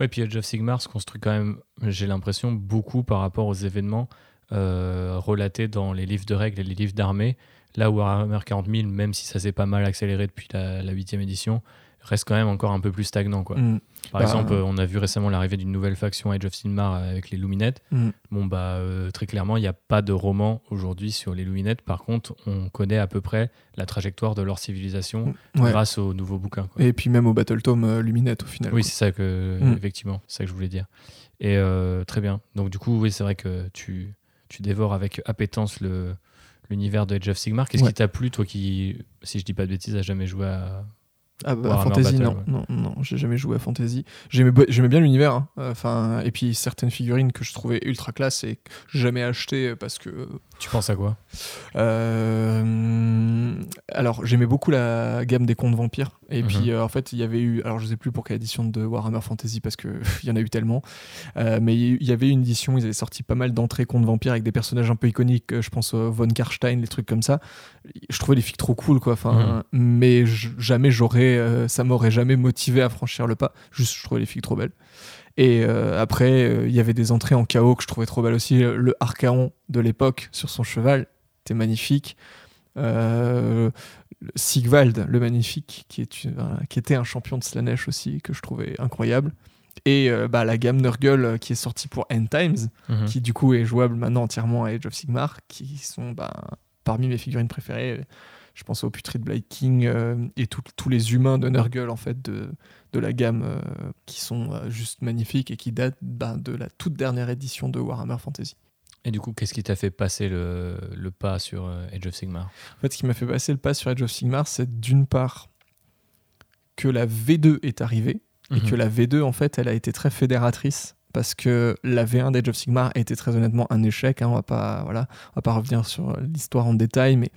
Ouais, puis Age of Sigmar se construit quand même, j'ai l'impression, beaucoup par rapport aux événements euh, relatés dans les livres de règles et les livres d'armée. Là où Warhammer 40 000, même si ça s'est pas mal accéléré depuis la la huitième édition, reste quand même encore un peu plus stagnant. Quoi. Mm, Par Bah, exemple, euh, on a vu récemment l'arrivée d'une nouvelle faction Age of Sigmar avec les Luminettes. mm. Bon, bah, euh, très clairement, il n'y a pas de roman aujourd'hui sur les Luminettes. Par contre, on connaît à peu près la trajectoire de leur civilisation Ouais. grâce aux nouveaux bouquins. quoi. Et puis même au Battle Tome euh, Luminette au final. Oui, c'est ça que, Mm. effectivement, c'est ça que je voulais dire. Et euh, très bien. Donc, du coup, oui, c'est vrai que tu, tu dévores avec appétence le l'univers de Age of Sigmar. Qu'est-ce Ouais. qui t'a plu, toi qui, si je dis pas de bêtises, a jamais joué à. Ah bah, Fantasy, Battle, non, ouais. non, non, j'ai jamais joué à Fantasy. J'aimais, bien l'univers, hein. enfin, et puis certaines figurines que je trouvais ultra classe et que jamais acheté parce que Tu penses à quoi? Euh, alors, j'aimais beaucoup la gamme des contes vampires. Et Mhm. puis, euh, en fait, il y avait eu. Alors, je sais plus pour quelle édition de Warhammer Fantasy, parce qu'il y en a eu tellement. Euh, mais il y avait une édition, ils avaient sorti pas mal d'entrées contes vampires avec des personnages un peu iconiques. euh, Je pense euh, Von Karstein, les trucs comme ça. Je trouvais les filles trop cool, quoi. Enfin, Mais jamais j'aurais. Euh, ça m'aurait jamais motivé à franchir le pas. Juste, je trouvais les filles trop belles. Et euh, après, euh, il y avait des entrées en chaos que je trouvais trop belles aussi. Le Archaon de l'époque sur son cheval était magnifique. Sigvald, le magnifique, qui, est une- voilà, qui était un champion de Slanesh aussi, que je trouvais incroyable. Et bah, la gamme Nurgle qui est sortie pour End Times, Mhm. qui du coup est jouable maintenant entièrement à Age of Sigmar, qui sont bah, parmi mes figurines préférées. Je pense au Putrid Blight King euh, et tout- tous les humains de Nurgle en fait de, de la gamme euh, qui sont euh, juste magnifiques et qui datent ben, de la toute dernière édition de Warhammer Fantasy. Et du coup, qu'est-ce qui t'a fait passer le, le pas sur Age of Sigmar? En fait, ce qui m'a fait passer le pas sur Age of Sigmar, c'est d'une part que la V2 est arrivée et Mhm. que la V2 en fait, elle a été très fédératrice parce que la V1 d'Age of Sigmar a été très honnêtement un échec. hein, on va pas voilà, on va pas revenir sur l'histoire en détail, mais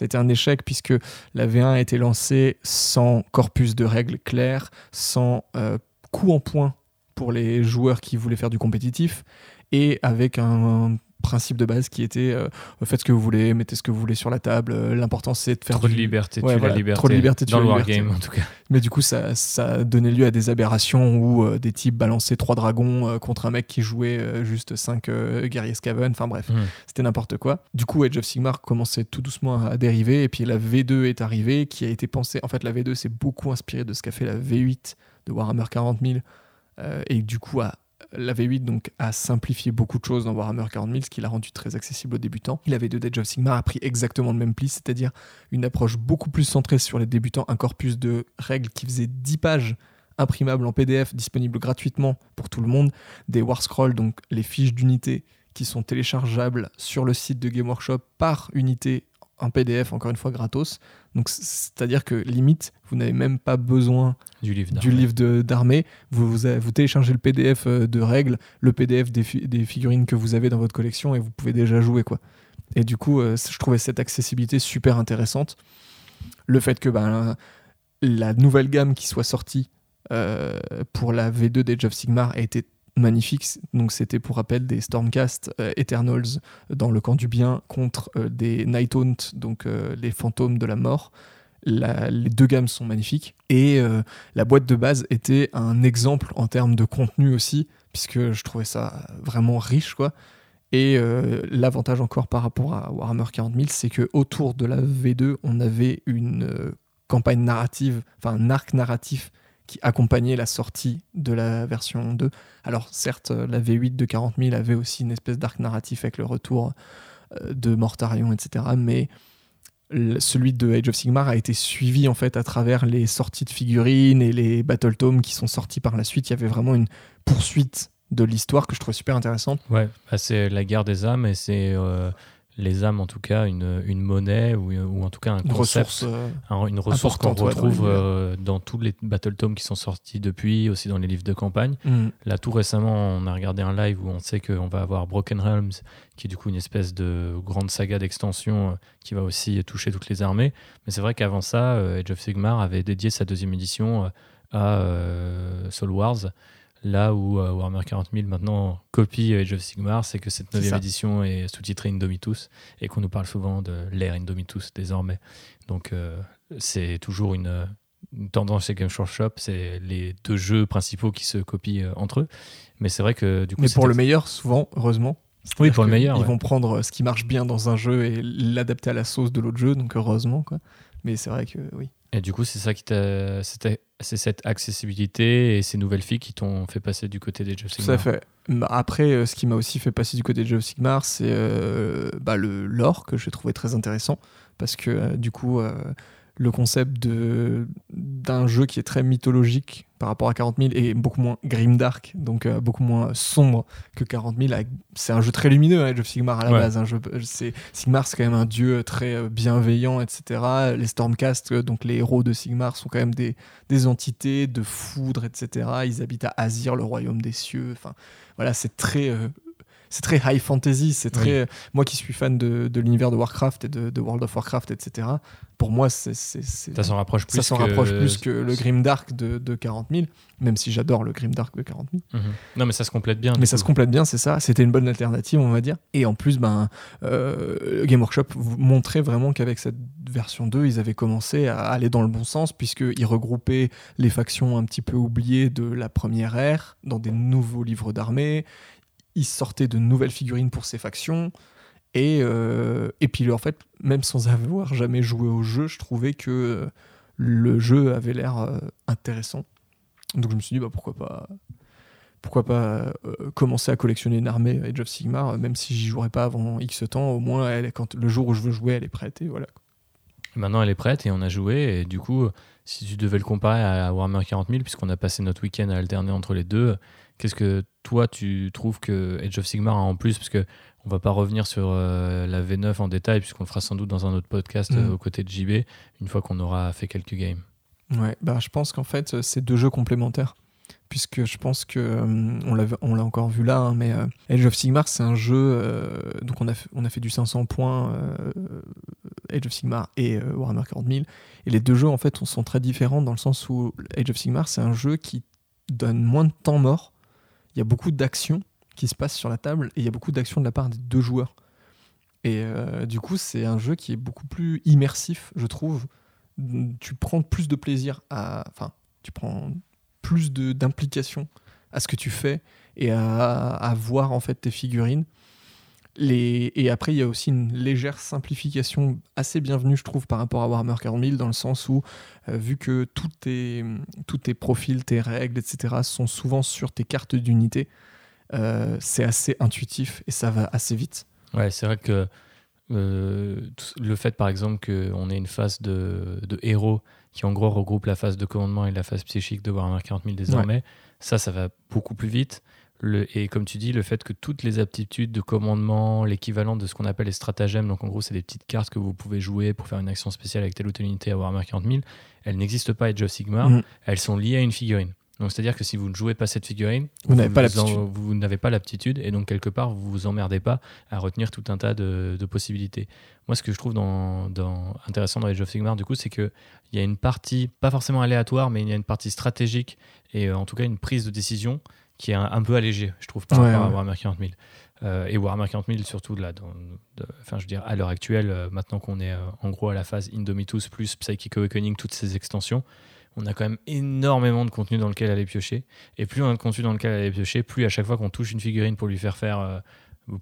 été un échec puisque la V1 a été lancée sans corpus de règles claires, sans euh, coup en point pour les joueurs qui voulaient faire du compétitif et avec un, principe de base qui était euh, faites ce que vous voulez, mettez ce que vous voulez sur la table. euh, L'important c'est de faire Trop de liberté, Ouais, tu voilà, la liberté. trop de liberté, Dans le wargame, en tout cas. Mais du coup, ça, ça donnait lieu à des aberrations où euh, des types balançaient trois dragons euh, contre un mec qui jouait juste cinq guerriers Skaven. Enfin bref, Mhm. c'était n'importe quoi. Du coup, Age of Sigmar commençait tout doucement à dériver. Et puis la V2 est arrivée, qui a été pensée. En fait, la V2 s'est beaucoup inspirée de ce qu'a fait la V8 de Warhammer 40 000. euh, et du coup, a- la V8 donc, a simplifié beaucoup de choses dans Warhammer 40 000, ce qui l'a rendu très accessible aux débutants. La V2 d'Age of Sigmar a pris exactement le même pli, c'est-à-dire une approche beaucoup plus centrée sur les débutants, un corpus de règles qui faisait 10 pages imprimables en PDF, disponibles gratuitement pour tout le monde, des War Scrolls, donc les fiches d'unité qui sont téléchargeables sur le site de Game Workshop par unité en PDF, encore une fois gratos. Donc c'est-à-dire que limite, vous n'avez même pas besoin Du livre d'armée. Vous, vous, avez- vous téléchargez le PDF euh, de règles, le PDF des, fi- des figurines que vous avez dans votre collection et vous pouvez déjà jouer. quoi. Et du coup, euh, je trouvais cette accessibilité super intéressante. Le fait que ben, la nouvelle gamme qui soit sortie euh, pour la V2 d'Age of Sigmar a été magnifique. Donc c'était pour rappel des Stormcast euh, Eternals dans le camp du bien contre euh, des Night Haunt, donc euh, les fantômes de la mort. Les deux gammes sont magnifiques. Et euh, la boîte de base était un exemple en termes de contenu aussi, puisque je trouvais ça vraiment riche, quoi. Et euh, l'avantage encore par rapport à Warhammer 40 000, c'est que autour de la V2, on avait une euh, campagne narrative, enfin un arc narratif qui accompagnait la sortie de la version 2. Alors certes, la V8 de 40 000 avait aussi une espèce d'arc narratif avec le retour euh, de Mortarion, etc. Mais celui de Age of Sigmar a été suivi en fait à travers les sorties de figurines et les battle tomes qui sont sortis par la suite. Il y avait vraiment une poursuite de l'histoire que je trouvais super intéressante. Ouais, bah, c'est la guerre des âmes et c'est euh, les âmes en tout cas une, une monnaie ou, ou en tout cas un Une concept, ressource. euh, un- une ressource qu'on importante, ouais, dans retrouve euh, dans tous les battle tomes qui sont sortis depuis, aussi dans les livres de campagne. hmm. Là, tout récemment, on a regardé un live où on sait qu'on va avoir Broken Realms, qui est du coup une espèce de grande saga d'extension euh, qui va aussi toucher toutes les armées. Mais c'est vrai qu'avant ça, euh, Age of Sigmar avait dédié sa deuxième édition euh, à euh, Soul Wars. Là où euh, Warhammer 40 000 maintenant copie Age of Sigmar, c'est que cette neuvième édition est sous-titrée Indomitus et qu'on nous parle souvent de l'ère Indomitus désormais. Donc euh, c'est toujours une, une tendance chez Game Workshop, c'est les deux jeux principaux qui se copient euh, entre eux. Mais c'est vrai que du coup, Mais pour le meilleur, souvent, heureusement. Oui, pour le meilleur, Ils ouais. vont prendre ce qui marche bien dans un jeu et l'adapter à la sauce de l'autre jeu, donc heureusement. Quoi. Mais c'est vrai que oui. Et du coup, c'est ça qui t'a, c'est cette accessibilité et ces nouvelles filles qui t'ont fait passer du côté des Tout Sigmar. à fait. Après, euh, ce qui m'a aussi fait passer du côté de Geoff Sigmar, c'est euh, bah, le lore que j'ai trouvé très intéressant. Parce que euh, du coup, euh, le concept de, d'un jeu qui est très mythologique par rapport à 40 000 est beaucoup moins grimdark, donc euh, beaucoup moins sombre que 40 000. avec- C'est un jeu très lumineux, hein, Age of Sigmar à la Ouais. base. Un jeu, c'est, Sigmar, c'est quand même un dieu très euh, bienveillant, etc. Les Stormcast, euh, donc les héros de Sigmar, sont quand même des, des entités de foudre, etc. Ils habitent à Azir, le royaume des cieux. Enfin, voilà, c'est très, euh, c'est très high fantasy. C'est très, Oui. moi qui suis fan de, de l'univers de Warcraft et de, de World of Warcraft, etc. Pour moi, c'est, Ça s'en rapproche plus. ça s'en que- rapproche plus que le Grimdark de, de 40 000, même si j'adore le Grimdark de 40 000. Mhm. Non, mais ça se complète bien. Mais ça coup. se complète bien, c'est ça. C'était une bonne alternative, on va dire. Et en plus, ben, euh, Game Workshop montrait vraiment qu'avec cette version 2, ils avaient commencé à aller dans le bon sens, puisqu'ils regroupaient les factions un petit peu oubliées de la première ère dans des nouveaux livres d'armée. Ils sortaient de nouvelles figurines pour ces factions. Et, euh, et puis, en fait, même sans avoir jamais joué au jeu, je trouvais que euh, le jeu avait l'air euh, intéressant. Donc je me suis dit, bah, pourquoi pas pourquoi pas euh, commencer à collectionner une armée Age of Sigmar, même si j'y jouerai pas avant X temps, au moins elle, quand, le jour où je veux jouer, elle est prête et voilà. Maintenant, elle est prête et on a joué. Et du coup, si tu devais le comparer à Warhammer 40 000, puisqu'on a passé notre week-end à alterner entre les deux, qu'est-ce que toi tu trouves que Age of Sigmar a en plus? Parce que on va pas revenir sur euh, la V9 en détail, puisqu'on le fera sans doute dans un autre podcast Mm. euh, aux côtés de JB, une fois qu'on aura fait quelques games. Ouais, bah, je pense qu'en fait, euh, c'est deux jeux complémentaires. Puisque je pense que, euh, on l'a encore vu là, hein, mais Age of Sigmar, c'est un jeu. donc, on a, fait, on a fait du 500 points, Age of Sigmar et Warhammer 40 000. Et les deux jeux, en fait, sont très différents dans le sens où Age of Sigmar, c'est un jeu qui donne moins de temps mort. Il y a beaucoup d'actions qui se passent sur la table et il y a beaucoup d'actions de la part des deux joueurs. Et euh, du coup, c'est un jeu qui est beaucoup plus immersif, je trouve. Tu prends plus de plaisir à. Enfin, tu prends plus d'implication à ce que tu fais et à, à voir en fait tes figurines. Les, et après, il y a aussi une légère simplification assez bienvenue, je trouve, par rapport à Warhammer 40 000, dans le sens où, euh, vu que tous tes, tous tes profils, tes règles, etc., sont souvent sur tes cartes d'unité, euh, c'est assez intuitif et ça va assez vite. Ouais, c'est vrai que euh, le fait, par exemple, qu'on ait une phase de, de héros qui, en gros, regroupe la phase de commandement et la phase psychique de Warhammer 40 000 désormais, ça, ça va beaucoup plus vite. Le, et comme tu dis, le fait que toutes les aptitudes de commandement, l'équivalent de ce qu'on appelle les stratagèmes, donc en gros, c'est des petites cartes que vous pouvez jouer pour faire une action spéciale avec telle ou telle unité à Warhammer 40 000, elles n'existent pas à Age of Sigmar, Mhm. elles sont liées à une figurine. Donc, c'est-à-dire que si vous ne jouez pas cette figurine, Vous n'avez pas l'aptitude. vous n'avez pas l'aptitude et donc quelque part vous vous emmerdez pas à retenir tout un tas de, de possibilités. Moi, ce que je trouve dans, dans- intéressant dans Age of Sigmar, du coup, c'est que il y a une partie pas forcément aléatoire, mais il y a une partie stratégique et euh, en tout cas une prise de décision qui est un, un peu allégée, je trouve, par Ouais, rapport à. Warhammer 40 000. Euh, et Warhammer 40 000 surtout là, dans- de- enfin je veux dire à l'heure actuelle, euh, maintenant qu'on est euh, en gros à la phase Indomitus plus Psychic Awakening, toutes ces extensions, on a quand même énormément de contenu dans lequel aller piocher. Et plus on a de contenu dans lequel aller piocher, plus à chaque fois qu'on touche une figurine pour lui faire faire,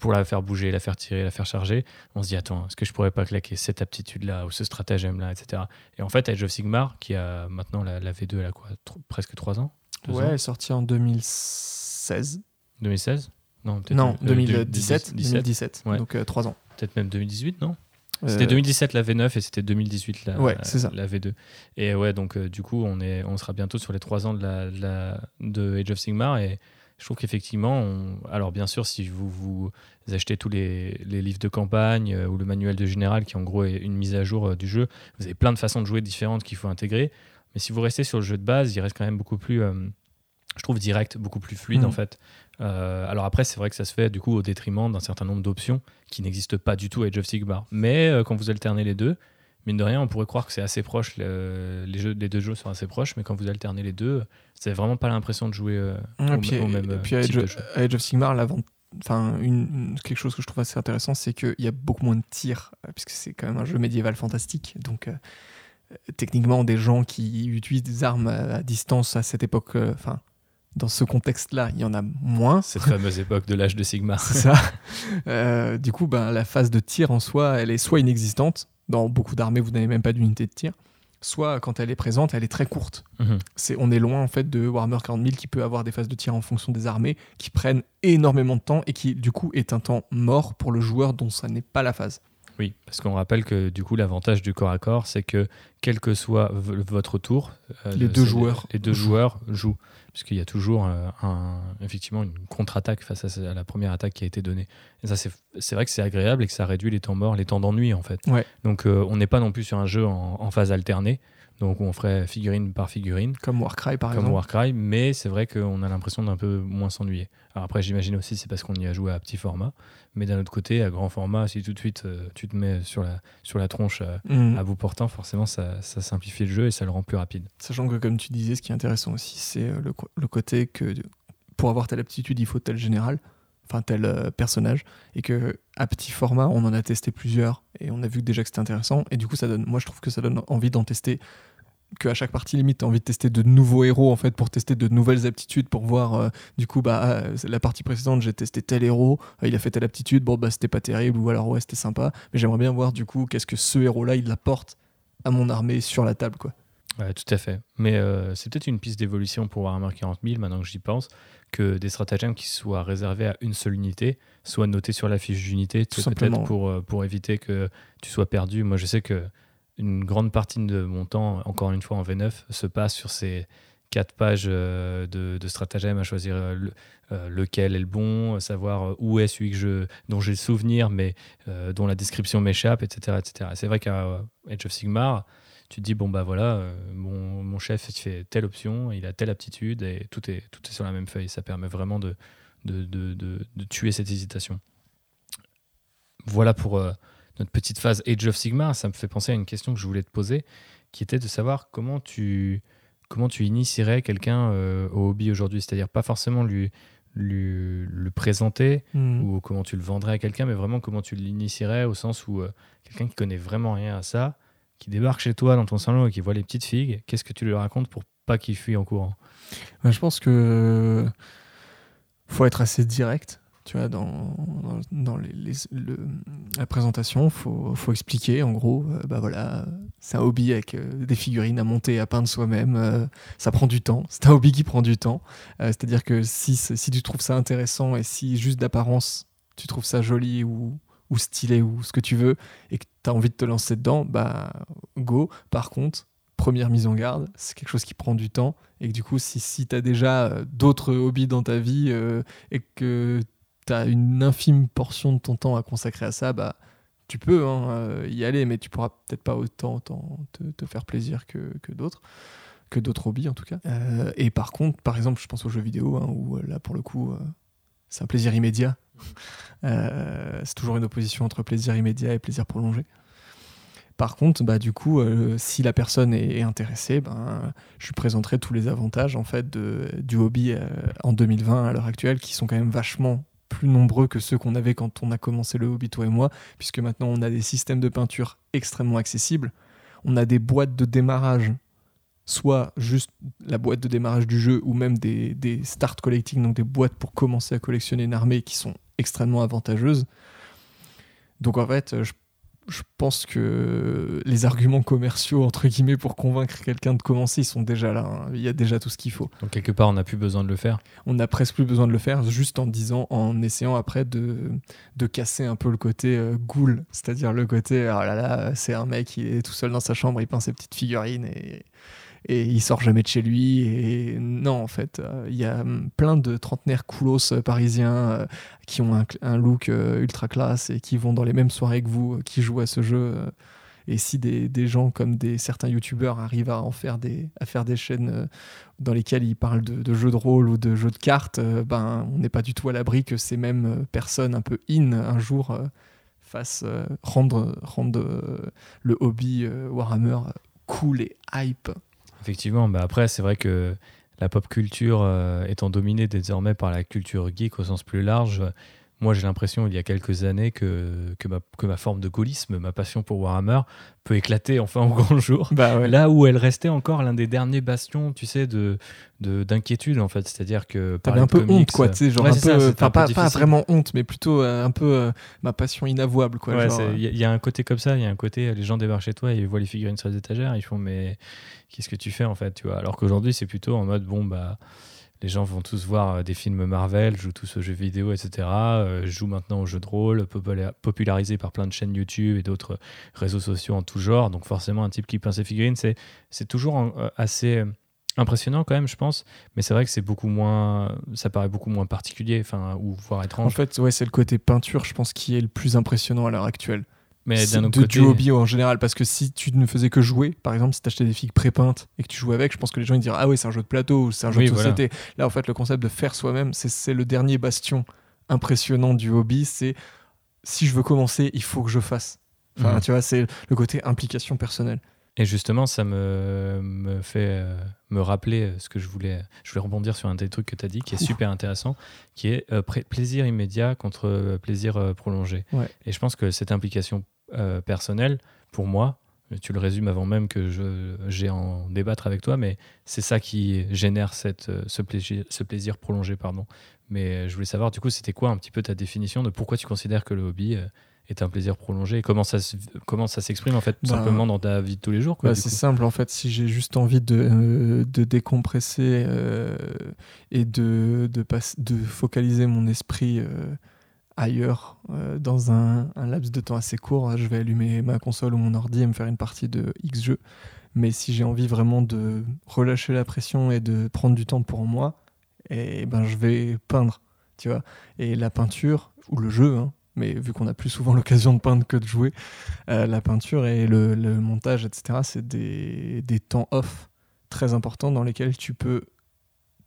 pour la faire bouger, la faire tirer, la faire charger, on se dit attends, est-ce que je pourrais pas claquer cette aptitude-là ou ce stratagème-là, etc. Et en fait, Age of Sigmar, qui a maintenant la, la V2, elle a quoi, presque 3 ans Ouais, elle est sortie en 2016. 2016 Non, peut-être Non, euh, 2017. 2017, 2017. Ouais. Donc 3 ans. peut-être même 2018, non Euh, C'était 2017 la V9 et c'était 2018 la, Ouais, ça. la V2. Et ouais, donc euh, du coup, on, est, on sera bientôt sur les 3 ans de, la, de, la- de Age of Sigmar. Et je trouve qu'effectivement, on- alors bien sûr, si vous, vous achetez tous les, les livres de campagne euh, ou le manuel de général, qui en gros est une mise à jour euh, du jeu, vous avez plein de façons de jouer différentes qu'il faut intégrer. Mais si vous restez sur le jeu de base, il reste quand même beaucoup plus, euh, je trouve, direct, beaucoup plus fluide Mhm. en fait. Euh, alors après, c'est vrai que ça se fait du coup au détriment d'un certain nombre d'options qui n'existent pas du tout à Age of Sigmar. Mais euh, quand vous alternez les deux, mine de rien, on pourrait croire que c'est assez proche, le- les, jeux, les deux jeux sont assez proches, mais quand vous alternez les deux, vous n'avez vraiment pas l'impression de jouer euh, Et au, puis, au même et puis type Age, de jeu. Age of Sigmar, l'avant- enfin, une, une- quelque chose que je trouve assez intéressant, c'est qu'il y a beaucoup moins de tirs, puisque c'est quand même un jeu médiéval fantastique. Donc, euh, techniquement, des gens qui utilisent des armes à, à distance à cette époque, euh, enfin, dans ce contexte-là, il y en a moins. Cette fameuse époque de l'âge de Sigmar. C'est ça. Euh, du coup, ben, la phase de tir en soi, elle est soit inexistante. Dans beaucoup d'armées, vous n'avez même pas d'unité de tir. Soit quand elle est présente, elle est très courte. Mhm. C'est, on est loin en fait de Warhammer 40 000 qui peut avoir des phases de tir en fonction des armées qui prennent énormément de temps et qui du coup est un temps mort pour le joueur dont ça n'est pas la phase. Oui, parce qu'on rappelle que du coup l'avantage du corps à corps, c'est que quel que soit votre tour, euh, Les de- deux joueurs les deux jouent. joueurs jouent, puisqu'il y a toujours euh, un, effectivement une contre-attaque face à, la première attaque qui a été donnée. Et ça, c'est c'est vrai que c'est agréable et que ça réduit les temps morts, les temps d'ennui en fait. Ouais. Donc euh, on n'est pas non plus sur un jeu en, en phase alternée, donc on ferait figurine par figurine. Comme Warcry par comme exemple. Warcry, mais c'est vrai qu'on a l'impression d'un peu moins s'ennuyer. Alors après, j'imagine aussi c'est parce qu'on y a joué à petit format, mais d'un autre côté, à grand format, si tout de suite euh, tu te mets sur la, sur la tronche euh, Mhm. à bout portant, forcément ça, ça simplifie le jeu et ça le rend plus rapide. Sachant que comme tu disais, ce qui est intéressant aussi, c'est euh, le, le côté que pour avoir telle aptitude, il faut tel général, enfin tel euh, personnage, et que à petit format, on en a testé plusieurs et on a vu déjà que c'était intéressant. Et du coup, ça donne, moi, je trouve que ça donne envie d'en tester. Que à chaque partie limite, t'as envie de tester de nouveaux héros en fait pour tester de nouvelles aptitudes pour voir. euh, du coup, bah ah, la partie précédente, j'ai testé tel héros, euh, il a fait telle aptitude, bon bah c'était pas terrible ou alors ouais c'était sympa, mais j'aimerais bien voir du coup qu'est-ce que ce héros-là il apporte à mon armée sur la table quoi. Ouais, tout à fait. Mais euh, c'est peut-être une piste d'évolution pour Warhammer 40 000, maintenant que j'y pense, que des stratagèmes qui soient réservés à une seule unité soient notés sur la fiche d'unité, Tout peut-être simplement. pour, euh, pour éviter que tu sois perdu. Moi, je sais que une grande partie de mon temps, encore une fois en V9, se passe sur ces quatre pages euh, de, de stratagèmes à choisir le- lequel est le bon, savoir où est celui que je, dont j'ai le souvenir, mais euh, dont la description m'échappe, etc. etc. C'est vrai qu'à Age of Sigmar, tu te dis, bon, bah voilà, euh, mon, mon chef il fait telle option, il a telle aptitude, et tout est, tout est sur la même feuille. Ça permet vraiment de, de, de, de- de tuer cette hésitation. Voilà pour euh, notre petite phase Age of Sigmar. Ça me fait penser à une question que je voulais te poser, qui était de savoir comment tu, comment tu initierais quelqu'un euh, au hobby aujourd'hui. C'est-à-dire pas forcément lui, lui, le présenter, Mm. ou comment tu le vendrais à quelqu'un, mais vraiment comment tu l'initierais au sens où euh, quelqu'un qui connaît vraiment rien à ça, qui débarque chez toi dans ton salon et qui voit les petites figues, qu'est-ce que tu lui racontes pour pas qu'il fuit en courant? Ouais, je pense que faut être assez direct, tu vois, dans, la présentation, faut, faut expliquer, en gros, euh, bah voilà, c'est un hobby avec euh, des figurines à monter, à peindre soi-même, euh, ça prend du temps, c'est un hobby qui prend du temps, c'est-à-dire que si tu trouves ça intéressant et si juste d'apparence, tu trouves ça joli ou, ou stylé ou ce que tu veux, et que tu as envie de te lancer dedans, bah go, par contre, première mise en garde, c'est quelque chose qui prend du temps et que du coup, si, si tu as déjà euh, d'autres hobbies dans ta vie euh, et que tu as une infime portion de ton temps à consacrer à ça, bah, tu peux hein, euh, y aller, mais tu pourras peut-être pas autant, autant te, faire plaisir que, que d'autres que d'autres hobbies en tout cas. Et par contre, par exemple, je pense aux jeux vidéo, hein, où là pour le coup, c'est un plaisir immédiat. Euh, c'est toujours une opposition entre plaisir immédiat et plaisir prolongé. Par contre, bah, du coup, euh, si la personne est, intéressée, ben, je présenterai tous les avantages en fait du hobby euh, en 2020 à l'heure actuelle, qui sont quand même vachement plus nombreux que ceux qu'on avait quand on a commencé le hobby, toi et moi, puisque maintenant on a des systèmes de peinture extrêmement accessibles. On a des boîtes de démarrage, soit juste la boîte de démarrage du jeu, ou même des start collecting, donc des boîtes pour commencer à collectionner une armée qui sont extrêmement avantageuses. Donc en fait, je je pense que les arguments commerciaux, entre guillemets, pour convaincre quelqu'un de commencer, ils sont déjà là. hein. Il y a déjà tout ce qu'il faut. Donc quelque part, on n'a plus besoin de le faire. On n'a presque plus besoin de le faire, juste en disant, en essayant après de, de casser un peu le côté euh, ghoul. C'est-à-dire le côté, oh là là, c'est un mec, il est tout seul dans sa chambre, il peint ses petites figurines et, et il sort jamais de chez lui. Et non, en fait, euh, il y a hum, plein de trentenaires coolos euh, parisiens euh, qui ont un, look ultra classe et qui vont dans les mêmes soirées que vous, qui jouent à ce jeu. et si des, gens comme des, certains youtubeurs arrivent à en faire des, chaînes dans lesquelles ils parlent de, de jeux de rôle ou de jeux de cartes, ben, on n'est pas du tout à l'abri que ces mêmes personnes un peu in un jour fassent rendre, rendre le hobby Warhammer cool et hype. Effectivement, bah après, c'est vrai que la pop culture euh, étant dominée désormais par la culture geek au sens plus large, moi j'ai l'impression il y a quelques années que, que, ma, que ma forme de gaullisme, ma passion pour Warhammer peut éclater enfin au grand jour. Bah Là où elle restait encore l'un des derniers bastions, tu sais, de de- d'inquiétude en fait. C'est-à-dire que T'avais un peu comics, honte, quoi, tu sais, genre ouais, un c'est peu, ça, c'était enfin, un peu pas, pas vraiment honte, mais plutôt euh, un peu euh, ma passion inavouable, quoi. Ouais, euh, il y, a- il y a un côté comme ça, il y a un côté, les gens débarquent chez toi ils voient les figurines sur les étagères, ils font mais qu'est-ce que tu fais en fait, tu vois? Alors qu'aujourd'hui c'est plutôt en mode bon bah les gens vont tous voir euh, des films Marvel, jouent tous aux jeux vidéo, etc. euh, jouent maintenant aux jeux de rôle, popula- popularisés par plein de chaînes YouTube et d'autres réseaux sociaux en tout genre. Donc forcément un type qui peint ses figurines, c'est c'est toujours en- euh, assez euh, impressionnant quand même, je pense. Mais c'est vrai que c'est beaucoup moins, ça paraît beaucoup moins particulier, enfin ou voire En étrange. fait, ouais, c'est le côté peinture, je pense, qui est le plus impressionnant à l'heure actuelle. Mais d'un autre de, côté, du hobby en général parce que si tu ne faisais que jouer par exemple si t'achetais des figues pré-peintes et que tu jouais avec je pense que les gens ils diraient ah ouais c'est un jeu de plateau ou c'est un jeu Oui, de voilà. société là en fait le concept de faire soi-même c'est- le dernier bastion impressionnant du hobby c'est si je veux commencer il faut que je fasse enfin Mhm. tu vois c'est le côté implication personnelle Et justement, ça me, me fait euh, me rappeler euh, ce que je voulais. Je voulais rebondir sur un des trucs que tu as dit qui est Ouh. super intéressant, qui est euh, plaisir immédiat contre plaisir euh, prolongé. Ouais. Et je pense que cette implication euh, personnelle, pour moi, tu le résumes avant même que je- j'ai à en débattre avec toi, mais c'est ça qui génère cette, euh, ce, plaisir, ce plaisir prolongé. Pardon. Mais euh, je voulais savoir, du coup, c'était quoi un petit peu ta définition de pourquoi tu considères que le hobby est un plaisir prolongé? Et comment ça, se- comment ça s'exprime en fait, tout Bah, simplement dans ta vie de tous les jours Bah, du c'est simple en fait, si j'ai juste envie de, euh, de décompresser euh, et de, de, passe- de focaliser mon esprit euh, ailleurs euh, dans un, laps de temps assez court, je vais allumer ma console ou mon ordi et me faire une partie de X jeux. Mais si j'ai envie vraiment de relâcher la pression et de prendre du temps pour moi, et ben je vais peindre, tu vois. Et la peinture ou le jeu, hein, mais vu qu'on a plus souvent l'occasion de peindre que de jouer, euh, la peinture et le, le montage, etc., c'est des, des temps off très importants dans lesquels tu peux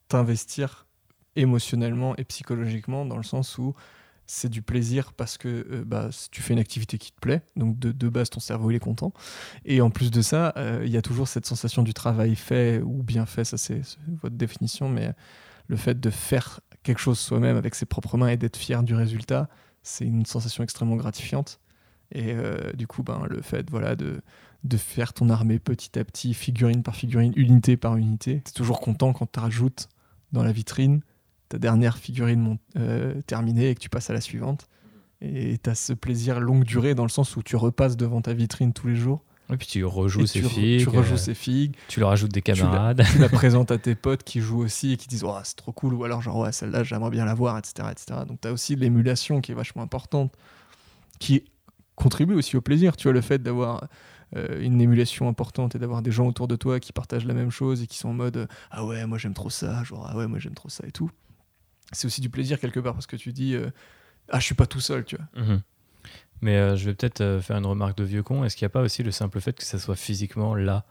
t'investir émotionnellement et psychologiquement dans le sens où c'est du plaisir parce que euh, bah, tu fais une activité qui te plaît, donc de, base ton cerveau il est content. Et en plus de ça, euh, il y a toujours cette sensation du travail fait ou bien fait, ça c'est votre définition, mais le fait de faire quelque chose soi-même avec ses propres mains et d'être fier du résultat, c'est une sensation extrêmement gratifiante. Et euh, du coup, ben, le fait voilà, de, de faire ton armée petit à petit, figurine par figurine, unité par unité, tu es toujours content quand tu rajoutes dans la vitrine ta dernière figurine euh, terminée et que tu passes à la suivante. Et tu as ce plaisir longue durée dans le sens où tu repasses devant ta vitrine tous les jours. Et puis tu rejoues re- figues, tu rejoues euh, figues, tu leur ajoutes des camarades. tu la présentes à tes potes qui jouent aussi et qui disent oh, c'est trop cool ou alors genre ouais celle-là j'aimerais bien la voir etc etc donc tu as aussi l'émulation qui est vachement importante qui contribue aussi au plaisir tu vois le fait d'avoir euh, une émulation importante et d'avoir des gens autour de toi qui partagent la même chose et qui sont en mode ah ouais moi j'aime trop ça genre ah ouais moi j'aime trop ça et tout c'est aussi du plaisir quelque part parce que tu dis euh, ah je suis pas tout seul tu vois Mhm. Mais euh, je vais peut-être euh, faire une remarque de vieux con. Est-ce qu'il n'y a pas aussi le simple fait que ça soit physiquement là,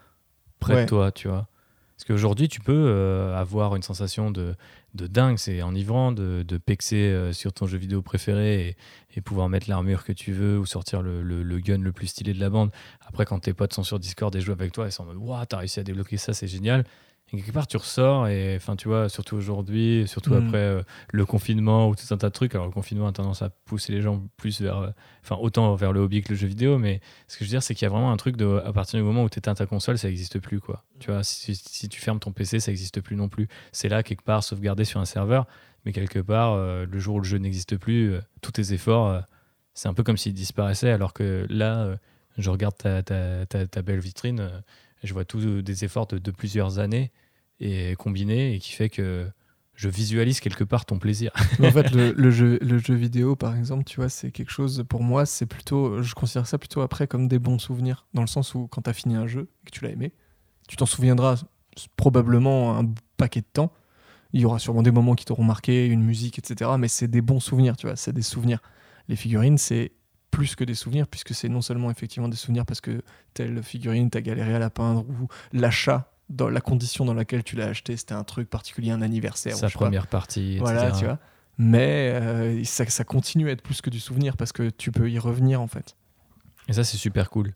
près Ouais. de toi, tu vois? Parce qu'aujourd'hui, tu peux avoir une sensation de, de dingue, c'est enivrant de, de pexer sur ton jeu vidéo préféré et, et pouvoir mettre l'armure que tu veux ou sortir le, le- le gun le plus stylé de la bande. Après, quand tes potes sont sur Discord et jouent avec toi, ils sont en mode Waouh, t'as réussi à débloquer ça, c'est génial. Et quelque part, tu ressors et, enfin, tu vois, surtout aujourd'hui, surtout Mhm. après euh, le confinement ou tout un tas de trucs. Alors, le confinement a tendance à pousser les gens plus vers, euh, enfin, autant vers le hobby que le jeu vidéo, mais ce que je veux dire, c'est qu'il y a vraiment un truc de, à partir du moment où tu éteins ta console, ça n'existe plus, quoi. Tu vois, si, si tu fermes ton PC, ça n'existe plus non plus. C'est là, quelque part, sauvegardé sur un serveur, mais quelque part, euh, le jour où le jeu n'existe plus, tous tes efforts, c'est un peu comme s'ils disparaissaient, alors que là, je regarde ta, ta, ta, ta belle vitrine, je vois tous des efforts de, plusieurs années et combinés, et qui fait que je visualise quelque part ton plaisir. En fait, le, le jeu, le jeu vidéo, par exemple, tu vois, c'est quelque chose, pour moi, c'est plutôt, je considère ça plutôt après comme des bons souvenirs. Dans le sens où, quand tu as fini un jeu et que tu l'as aimé, tu t'en souviendras probablement un paquet de temps. Il y aura sûrement des moments qui t'auront marqué, une musique, etc. Mais c'est des bons souvenirs, tu vois, c'est des souvenirs. Les figurines, c'est plus que des souvenirs, puisque c'est non seulement effectivement des souvenirs parce que telle figurine, t'as galéré à la peindre, ou l'achat, dans la condition dans laquelle tu l'as acheté, c'était un truc particulier, un anniversaire. Sa pas. première partie, etc. Voilà, tu vois. Mais euh, ça, ça continue à être plus que du souvenir parce que tu peux y revenir en fait. Et ça, c'est super cool.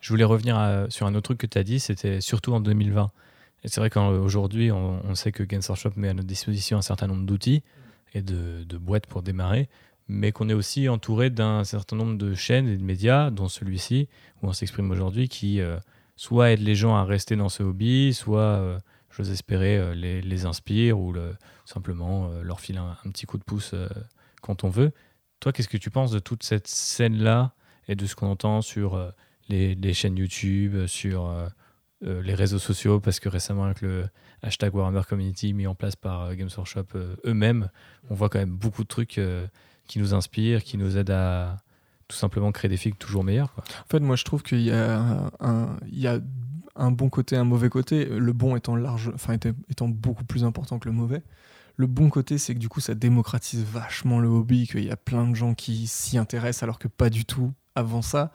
Je voulais revenir à- sur un autre truc que tu as dit, c'était surtout en 2020. Et c'est vrai qu'aujourd'hui, on, on sait que Games Workshop met à notre disposition un certain nombre d'outils et de, de boîtes pour démarrer, mais qu'on est aussi entouré d'un certain nombre de chaînes et de médias, dont celui-ci, où on s'exprime aujourd'hui, qui euh, soit aident les gens à rester dans ce hobby, soit, euh, j'ose espérer, euh, les, les inspire ou le- simplement euh, leur file un, un petit coup de pouce quand on veut. Toi, qu'est-ce que tu penses de toute cette scène-là et de ce qu'on entend sur les, les chaînes YouTube, sur les réseaux sociaux, parce que récemment, avec le hashtag Warhammer Community mis en place par Games Workshop eux-mêmes, on voit quand même beaucoup de trucs qui nous inspirent, qui nous aident à tout simplement créer des figues toujours meilleures. Quoi. En fait, moi je trouve qu'il y, a un- il y a un bon côté, un mauvais côté. Le bon étant, large, enfin, étant beaucoup plus important que le mauvais. Le bon côté, c'est que du coup, ça démocratise vachement le hobby, qu'il y a plein de gens qui s'y intéressent alors que pas du tout avant ça,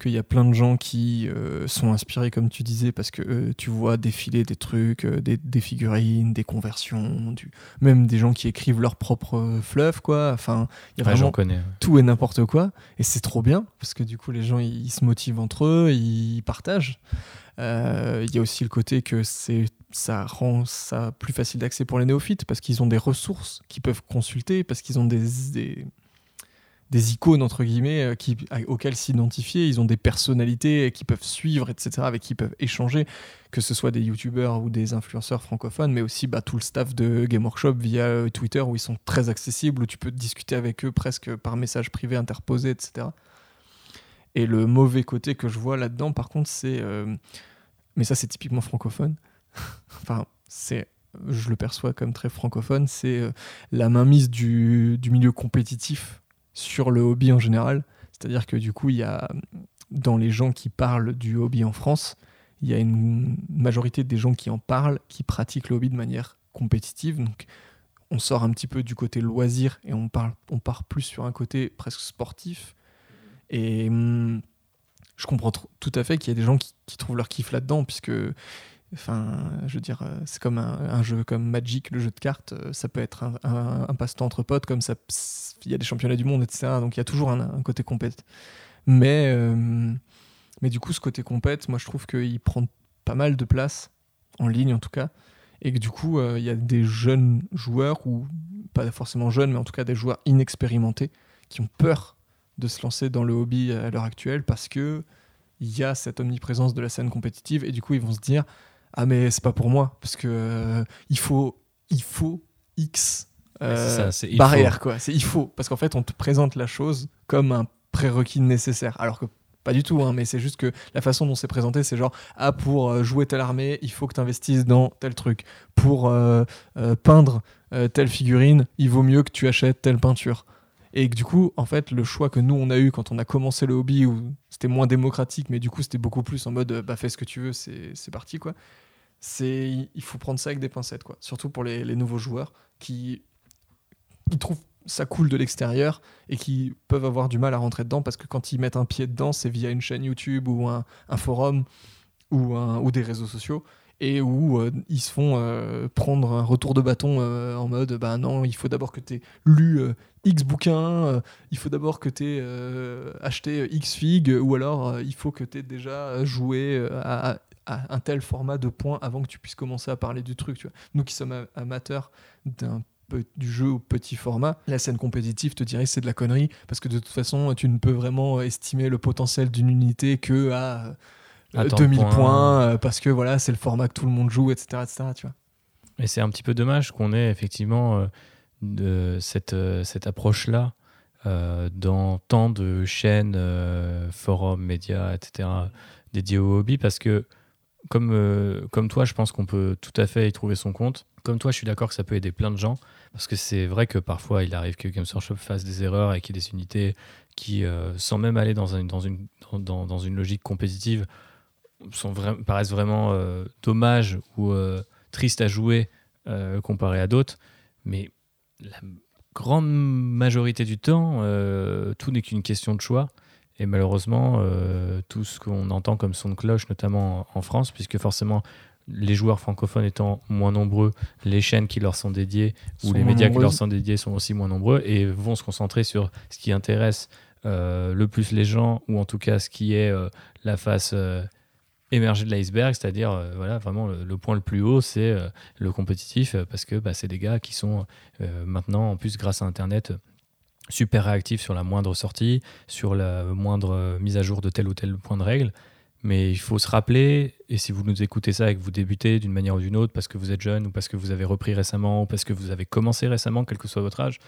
qu'il y a plein de gens qui euh, sont inspirés, comme tu disais, parce que euh, tu vois défiler des trucs, euh, des, des figurines, des conversions, du... même des gens qui écrivent leur propre fluff, quoi. Enfin, il y a Ouais, vraiment J'en connais. ouais. tout et n'importe quoi. Et c'est trop bien, parce que du coup, les gens, ils, se motivent entre eux, ils partagent. Il y a aussi le côté que c'est ça rend ça plus facile d'accès pour les néophytes, parce qu'ils ont des ressources qu'ils peuvent consulter, parce qu'ils ont des, des, des icônes, entre guillemets, euh, qui, auxquelles s'identifier. Ils ont des personnalités qu'ils peuvent suivre, etc., avec qui peuvent échanger, que ce soit des youtubeurs ou des influenceurs francophones, mais aussi bah, tout le staff de Game Workshop via euh, Twitter, où ils sont très accessibles, où tu peux discuter avec eux presque par message privé interposé, etc. Et le mauvais côté que je vois là-dedans, par contre, c'est. euh, mais ça, c'est typiquement francophone. enfin, c'est. Je le perçois comme très francophone. C'est la mainmise du milieu compétitif sur le hobby en général. C'est-à-dire que du coup, il y a. Dans les gens qui parlent du hobby en France, il y a une majorité des gens qui en parlent, qui pratiquent le hobby de manière compétitive. Donc, on sort un petit peu du côté loisir et on, parle, on part plus sur un côté presque sportif. Et hum, je comprends tout à fait qu'il y a des gens qui trouvent leur kiff là-dedans, puisque, enfin, je veux dire, euh, c'est comme un, jeu comme Magic, le jeu de cartes, euh, ça peut être un, passe-temps entre potes, comme ça, il y a des championnats du monde, etc. Donc il y a toujours un, côté compète. Mais, euh, mais du coup, ce côté compète, moi je trouve qu'il prend pas mal de place, en ligne en tout cas, et que du coup, il y a des jeunes joueurs, ou pas forcément jeunes, mais en tout cas des joueurs inexpérimentés, qui ont peur de se lancer dans le hobby à l'heure actuelle parce que il y a cette omniprésence de la scène compétitive et du coup ils vont se dire ah mais c'est pas pour moi parce que euh, il faut il faut X euh, ça, barrière quoi c'est il faut parce qu'en fait on te présente la chose comme un prérequis nécessaire alors que pas du tout, hein, mais c'est juste que la façon dont c'est présenté, c'est genre, ah, pour euh, jouer telle armée, il faut que tu investisses dans tel truc. Pour euh, peindre telle figurine, il vaut mieux que tu achètes telle peinture. Et que du coup, en fait, le choix que nous, on a eu quand on a commencé le hobby, où c'était moins démocratique, mais du coup, c'était beaucoup plus en mode, euh, bah, fais ce que tu veux, c'est parti, quoi. C'est, il faut prendre ça avec des pincettes, quoi. Surtout pour les, les nouveaux joueurs qui, qui trouvent ça cool de l'extérieur et qui peuvent avoir du mal à rentrer dedans parce que quand ils mettent un pied dedans, c'est via une chaîne YouTube ou un, un forum ou, un- ou des réseaux sociaux et où euh, ils se font euh, prendre un retour de bâton euh, en mode bah non, il faut d'abord que tu aies lu X bouquins, il faut d'abord que tu aies acheté X fig ou alors il faut que tu aies déjà joué à, un tel format de points avant que tu puisses commencer à parler du truc. Tu vois. Nous qui sommes amateurs du jeu au petit format, la scène compétitive te dirait c'est de la connerie parce que de toute façon tu ne peux vraiment estimer le potentiel d'une unité que à, euh, À tant de 2000 points. points, euh, parce que voilà c'est le format que tout le monde joue etc etc tu vois Et c'est un petit peu dommage qu'on ait effectivement euh, de cette, euh, cette approche-là euh, dans tant de chaînes, euh, forums, médias, etc., dédiés au hobby, parce que comme, euh, comme toi, je pense qu'on peut tout à fait y trouver son compte. Comme toi, je suis d'accord que ça peut aider plein de gens, parce que c'est vrai que parfois, il arrive que Games Workshop fasse des erreurs et qu'il y ait des unités qui, euh, sans même aller dans, un- dans, une, dans, dans une logique compétitive, sont vra- paraissent vraiment euh, dommages ou euh, tristes à jouer euh, comparé à d'autres. Mais la grande majorité du temps, euh, tout n'est qu'une question de choix. Et malheureusement, euh, tout ce qu'on entend comme son de cloche, notamment en France, puisque forcément, les joueurs francophones étant moins nombreux, les chaînes qui leur sont dédiées ou les médias qui leur sont dédiés sont aussi moins nombreux et vont se concentrer sur ce qui intéresse euh, le plus les gens, ou en tout cas ce qui est euh, la face euh, émergée de l'iceberg, c'est-à-dire euh, voilà, vraiment le, point le plus haut, c'est euh, le compétitif, euh, parce que bah, c'est des gars qui sont maintenant, en plus grâce à Internet, super réactifs sur la moindre sortie, sur la moindre mise à jour de tel ou tel point de règle. Mais il faut se rappeler, et si vous nous écoutez ça et que vous débutez d'une manière ou d'une autre, parce que vous êtes jeune, ou parce que vous avez repris récemment, ou parce que vous avez commencé récemment, quel que soit votre âge,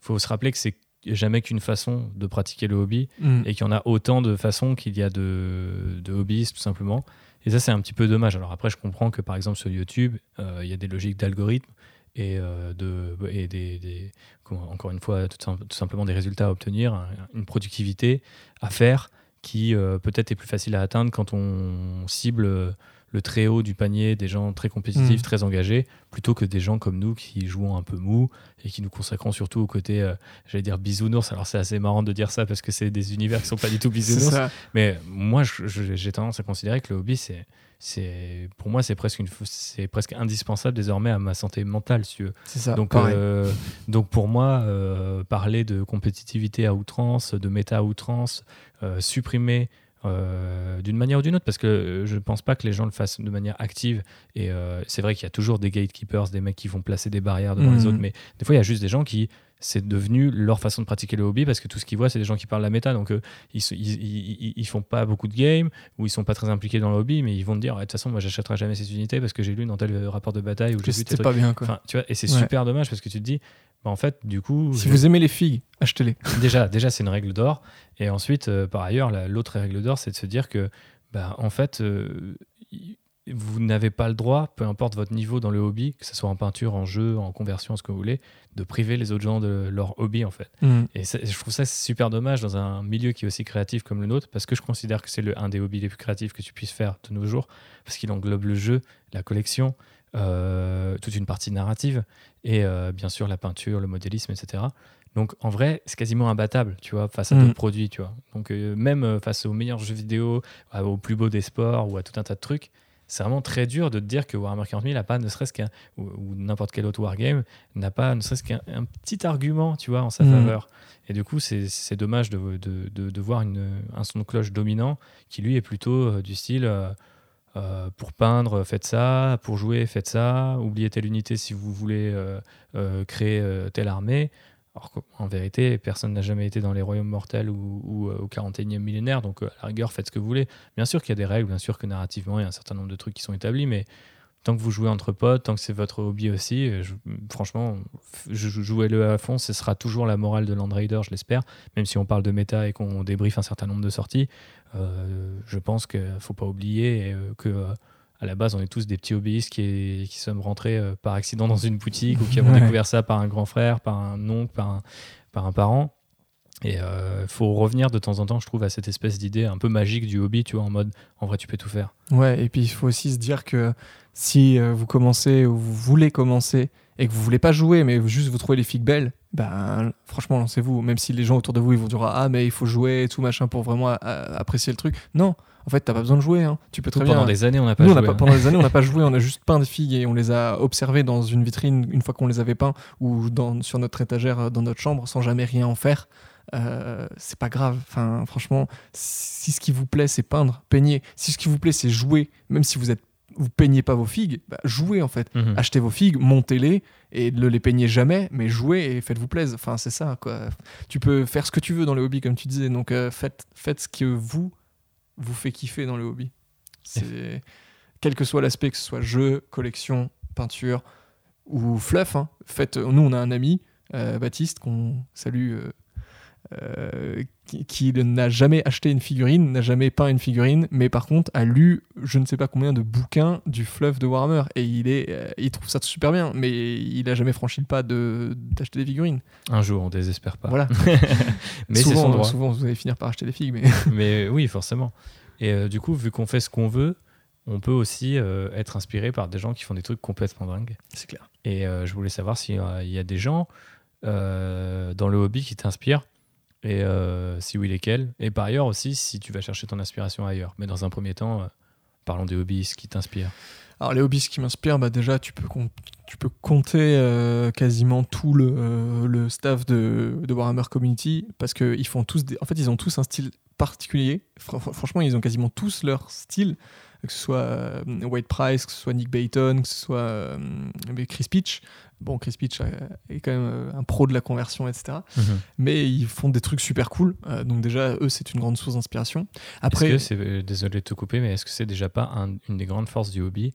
il faut se rappeler que c'est jamais qu'une façon de pratiquer le hobby, et qu'il y en a autant de façons qu'il y a de, de hobbyistes, tout simplement. Et ça, c'est un petit peu dommage. Alors après, je comprends que, par exemple, sur YouTube, euh, il y a des logiques d'algorithme et, euh, de, et des, des- comment- encore une fois, tout, sim- tout simplement des résultats à obtenir, un- une productivité à faire qui euh, peut-être est plus facile à atteindre quand on cible le très haut du panier des gens très compétitifs, Mm. très engagés, plutôt que des gens comme nous qui jouons un peu mou et qui nous consacrons surtout au côté, euh, j'allais dire bisounours. Alors c'est assez marrant de dire ça parce que c'est des univers qui sont pas du tout bisounours. Mais moi, j'ai tendance à considérer que le hobby, c'est, c'est, pour moi, c'est presque, une, c'est presque indispensable désormais à ma santé mentale, si c'est ça Donc, euh, donc pour moi, euh, parler de compétitivité à outrance, de méta à outrance, supprimer euh, d'une manière ou d'une autre, parce que euh, je ne pense pas que les gens le fassent de manière active. Et euh, c'est vrai qu'il y a toujours des gatekeepers, des mecs qui vont placer des barrières devant les Mhm. autres, mais des fois, il y a juste des gens qui c'est devenu leur façon de pratiquer le hobby parce que tout ce qu'ils voient, c'est des gens qui parlent la méta. Donc, euh, ils, ils, ils, ils font pas beaucoup de games ou ils sont pas très impliqués dans le hobby, mais ils vont te dire, Ouais, de toute façon, moi, j'achèterai jamais ces unités parce que j'ai lu dans tel euh, rapport de bataille ou j'ai pas bien, quoi. Enfin, tu vois, et c'est Ouais. super dommage parce que tu te dis, bah, en fait, du coup, si je- vous aimez les figues, achetez-les. déjà, déjà c'est une règle d'or. Et ensuite, euh, par ailleurs, la- l'autre règle d'or, c'est de se dire que, bah, en fait, euh, vous n'avez pas le droit, peu importe votre niveau dans le hobby, que ce soit en peinture, en jeu, en conversion, ce que vous voulez, de priver les autres gens de leur hobby, en fait. Mm. Et je trouve ça super dommage dans un milieu qui est aussi créatif comme le nôtre, parce que je considère que c'est un des hobbies les plus créatifs que tu puisses faire de nos jours, parce qu'il englobe le jeu, la collection, euh, toute une partie narrative, et euh, bien sûr la peinture, le modélisme, etc. Donc en vrai, c'est quasiment imbattable, tu vois, face à Mm. d'autres produits, tu vois. Donc euh, même face aux meilleurs jeux vidéo, aux plus beaux des sports ou à tout un tas de trucs, c'est vraiment très dur de te dire que Warhammer 40 000 n'a pas ne serait-ce qu'un, ou, ou n'importe quel autre wargame, n'a pas ne serait-ce qu'un un petit argument, tu vois, en sa Mm. faveur. Et du coup, c'est, c'est dommage de, de, de, de voir une, un son de cloche dominant qui, lui, est plutôt euh, du style euh, euh, pour peindre, faites ça, pour jouer, faites ça, oubliez telle unité si vous voulez euh, créer telle armée. Alors qu'en vérité, personne n'a jamais été dans les royaumes mortels ou, euh, au 41e millénaire, donc euh, à la rigueur, faites ce que vous voulez. Bien sûr qu'il y a des règles, bien sûr que narrativement, il y a un certain nombre de trucs qui sont établis, mais tant que vous jouez entre potes, tant que c'est votre hobby aussi, euh, franchement, jouez-le à fond, ce sera toujours la morale de Land Raider, je l'espère, même si on parle de méta et qu'on débriefe un certain nombre de sorties. je pense qu'il ne faut pas oublier que à la base, on est tous des petits hobbyistes qui, qui sommes rentrés euh, par accident dans une boutique ou qui avons Ouais. découvert ça par un grand frère, par un oncle, par un, par un parent. Et il faut revenir de temps en temps, je trouve, à cette espèce d'idée un peu magique du hobby, tu vois, en mode, en vrai, tu peux tout faire. Ouais, et puis il faut aussi se dire que si euh, vous commencez ou vous voulez commencer et que vous voulez pas jouer, mais juste vous trouvez les figues belles, ben franchement lancez-vous. Même si les gens autour de vous ils vont dire ah mais il faut jouer et tout machin pour vraiment apprécier le truc. Non, en fait t'as pas besoin de jouer. hein. Tu peux très Pendant bien. des années, on n'a pas Nous, on joué. a pas- hein. pendant des années, on n'a pas joué, on a juste peint des figues et on les a observées dans une vitrine une fois qu'on les avait peints ou dans, sur notre étagère euh, dans notre chambre sans jamais rien en faire. Euh, c'est pas grave. Enfin, franchement, si ce qui vous plaît, c'est peindre, peigner. Si ce qui vous plaît, c'est jouer, même si vous êtes vous peignez pas vos figues, bah, jouez en fait. Mhm. Achetez vos figues, montez-les et ne les peignez jamais, mais jouez et faites-vous plaisir. Enfin, c'est ça quoi. Tu peux faire ce que tu veux dans le hobby, comme tu disais. Donc, euh, faites, faites ce que vous vous fait kiffer dans le hobby. C'est quel que soit l'aspect, que ce soit jeu, collection, peinture ou fluff. hein. Faites, nous, on a un ami, euh, Baptiste, qu'on salue, euh, euh, qui, qui n'a jamais acheté une figurine, n'a jamais peint une figurine, mais par contre a lu je ne sais pas combien de bouquins du fluff de Warhammer et il est, euh, il trouve ça super bien, mais il a jamais franchi le pas de d'acheter des figurines. Un jour, on désespère pas. Voilà. Mais souvent, son droit. souvent vous allez finir par acheter des figues, mais Mais oui, forcément. Et euh, du coup, vu qu'on fait ce qu'on veut, on peut aussi euh, être inspiré par des gens qui font des trucs complètement dingues. c'est clair. Et je voulais savoir s'il y a des gens dans le hobby qui t'inspirent. Et euh, si oui, lesquels? Et par ailleurs aussi, si tu vas chercher ton inspiration ailleurs. Mais dans un premier temps, euh, parlons des hobbies qui t'inspirent. Alors les hobbies qui m'inspirent, bah déjà tu peux, tu peux compter euh, quasiment tout le, le staff de, de Warhammer Community parce que ils font tous, des- en fait ils ont tous un style particulier. Fr- fr- franchement ils ont quasiment tous leur style, que ce soit euh, Wade Price, que ce soit Nick Bayton, que ce soit euh, Chris Pitch. Bon Chris Pitch euh, est quand même un pro de la conversion, etc. Mais ils font des trucs super cool. Donc déjà eux c'est une grande source d'inspiration. Après Est-ce que désolé de te couper, mais est-ce que c'est déjà pas un- une des grandes forces du hobby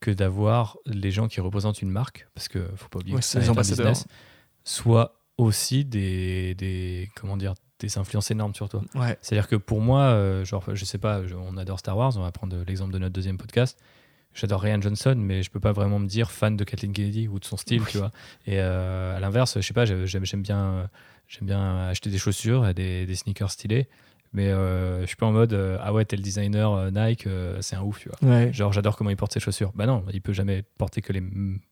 que d'avoir les gens qui représentent une marque, parce que faut pas oublier Ouais, que c'est les ambassadeurs. business, soit aussi des, des comment dire des influences énormes sur toi. ouais, C'est-à-dire que pour moi, euh, genre, je sais pas, je- on adore Star Wars, on va prendre l'exemple de notre deuxième podcast. J'adore Ryan Johnson, mais je peux pas vraiment me dire fan de Kathleen Kennedy ou de son style, Oui. tu vois. Et euh, à l'inverse, je sais pas, j'aime bien, j'aime bien acheter des chaussures, et des, des sneakers stylés, mais euh, je suis pas en mode euh, ah ouais tel designer euh, Nike, c'est un ouf, tu vois. ouais. Genre j'adore comment il porte ses chaussures. Bah non, il peut jamais porter que les,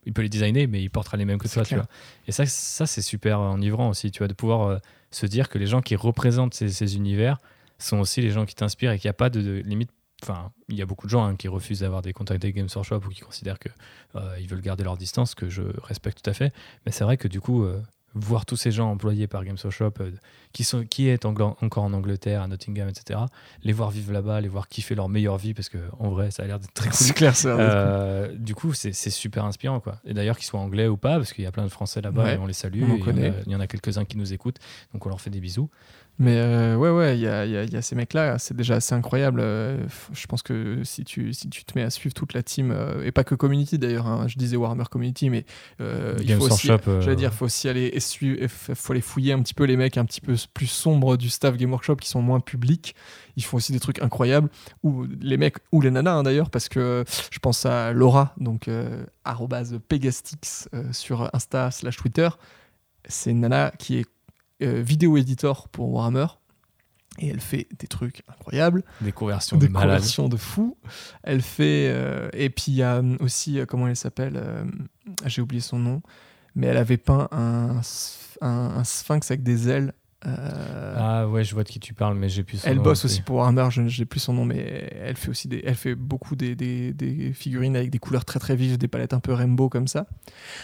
il peut les designer, mais il portera les mêmes que toi, tu vois. Et ça, ça c'est super enivrant aussi, tu vois, de pouvoir se dire que les gens qui représentent ces, univers sont aussi les gens qui t'inspirent et qu'il n'y a pas de, de limite. Enfin, il y a beaucoup de gens hein, qui refusent d'avoir des contacts avec Games Workshop ou qui considèrent que euh, ils veulent garder leur distance, que je respecte tout à fait. Mais c'est vrai que du coup, euh, voir tous ces gens employés par Games Workshop euh, qui, sont, qui est encore en Angleterre, à Nottingham, etc., les voir vivre là-bas, les voir kiffer leur meilleure vie, parce que en vrai, ça a l'air d'être très cool. C'est clair, ça. Euh, du coup, c'est super inspirant. Quoi. Et d'ailleurs, qu'ils soient anglais ou pas, parce qu'il y a plein de Français là-bas Ouais, et on les salue. on en et il y en a- connaît. Il y en a, quelques-uns qui nous écoutent, donc on leur fait des bisous. Mais euh, ouais, ouais, il y a, il y a- il y a ces mecs-là, c'est déjà assez incroyable. Euh, je pense que si tu, si tu te mets à suivre toute la team, euh, et pas que Community d'ailleurs, hein, je disais Warhammer Community, mais il faut aussi, j'allais dire, faut aussi aller, et faut aller fouiller un petit peu les mecs un petit peu plus sombres du staff Game Workshop qui sont moins publics. Ils font aussi des trucs incroyables, ou les mecs, ou les nanas hein, d'ailleurs, parce que je pense à Laura, donc Pegastix sur Insta slash Twitter. C'est une nana qui est vidéo éditor pour Warhammer. Et elle fait des trucs incroyables, des conversions des de malades. conversions de fou. Elle fait. euh, et puis il y a aussi, euh, comment elle s'appelle euh, J'ai oublié son nom. Mais elle avait peint un, un, un sphinx avec des ailes. euh, Ah ouais, je vois de qui tu parles, mais j'ai plus son elle nom bosse non plus. aussi pour Warhammer, je n'ai plus son nom, mais elle fait aussi des, elle fait beaucoup des, des- des figurines avec des couleurs très très vives, des palettes un peu rainbow comme ça.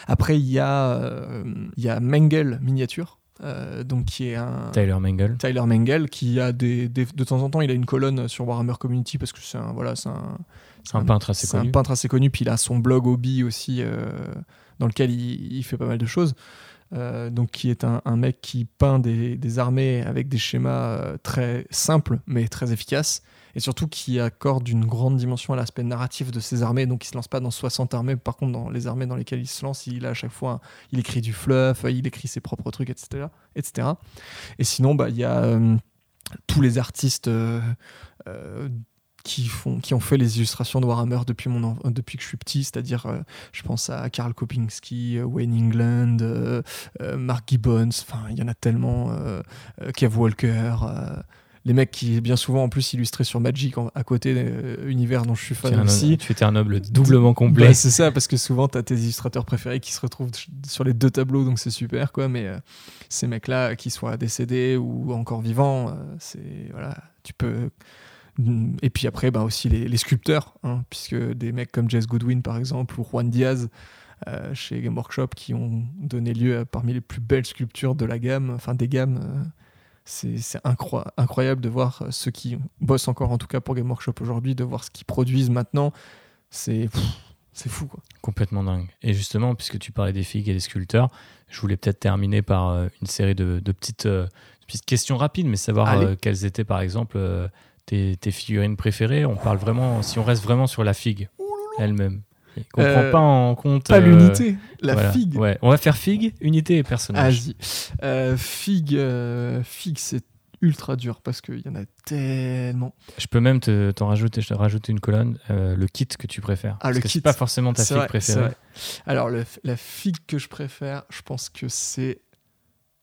Après, il y a, euh, il y a Mengel Miniature, euh, donc qui est un Tyler Mengel. Tyler Mengel, qui a des, des- de temps en temps, il a une colonne sur Warhammer Community parce que c'est un voilà, c'est un, c'est Un peintre assez c'est un connu. peintre assez connu. Puis il a son blog hobby aussi, euh, dans lequel il, il fait pas mal de choses. Euh, donc qui est un, un mec qui peint des, des armées avec des schémas très simples mais très efficaces et surtout qui accorde une grande dimension à l'aspect narratif de ses armées. Donc il se lance pas dans 60 armées par contre dans les armées dans lesquelles il se lance il a à chaque fois il écrit du fluff il écrit ses propres trucs etc etc et sinon bah il y a euh, tous les artistes euh, euh, qui, font, qui ont fait les illustrations de Warhammer depuis, mon, depuis que je suis petit, c'est-à-dire, je pense à Karl Kopinski, Wayne England, Mark Gibbons, enfin, il y en a tellement, Kev Walker, les mecs qui, bien souvent, en plus, illustrés sur Magic en- à côté, euh, univers dont je suis Tu fan aussi. tu étais un noble doublement complet. Bah, c'est ça, parce que souvent, tu as tes illustrateurs préférés qui se retrouvent sur les deux tableaux, donc c'est super, quoi. Mais euh, ces mecs-là, qu'ils soient décédés ou encore vivants, euh, c'est. Voilà, tu peux. Et puis après, bah, aussi les, les sculpteurs, hein, puisque des mecs comme Jess Goodwin, par exemple, ou Juan Diaz. euh, chez Game Workshop qui ont donné lieu à parmi les plus belles sculptures de la gamme, enfin des gammes. C'est c'est incro- incroyable de voir euh, ceux qui bossent encore, en tout cas pour Game Workshop aujourd'hui, de voir ce qu'ils produisent maintenant. C'est fou, quoi. Complètement dingue. Et justement, puisque tu parlais des figues et des sculpteurs, je voulais peut-être terminer par euh, une série de, de petites, euh, petites questions rapides, mais savoir euh, quelles étaient par exemple tes, tes figurines préférées. On parle vraiment, si on reste vraiment sur la figue elle-même, qu'on Euh, prend pas en compte. Pas euh, l'unité, la voilà. figue. Ouais, on va faire figue, unité et personnage. Vas-y. Euh, figue, euh, figue c'est ultra dur parce qu'il y en a tellement. Je peux même te, t'en rajouter, je te rajoute une colonne, euh, le kit que tu préfères. Ah, Parce le que kit. C'est pas forcément ta C'est figue vrai, préférée. Alors, le- la figue que je préfère, je pense que c'est.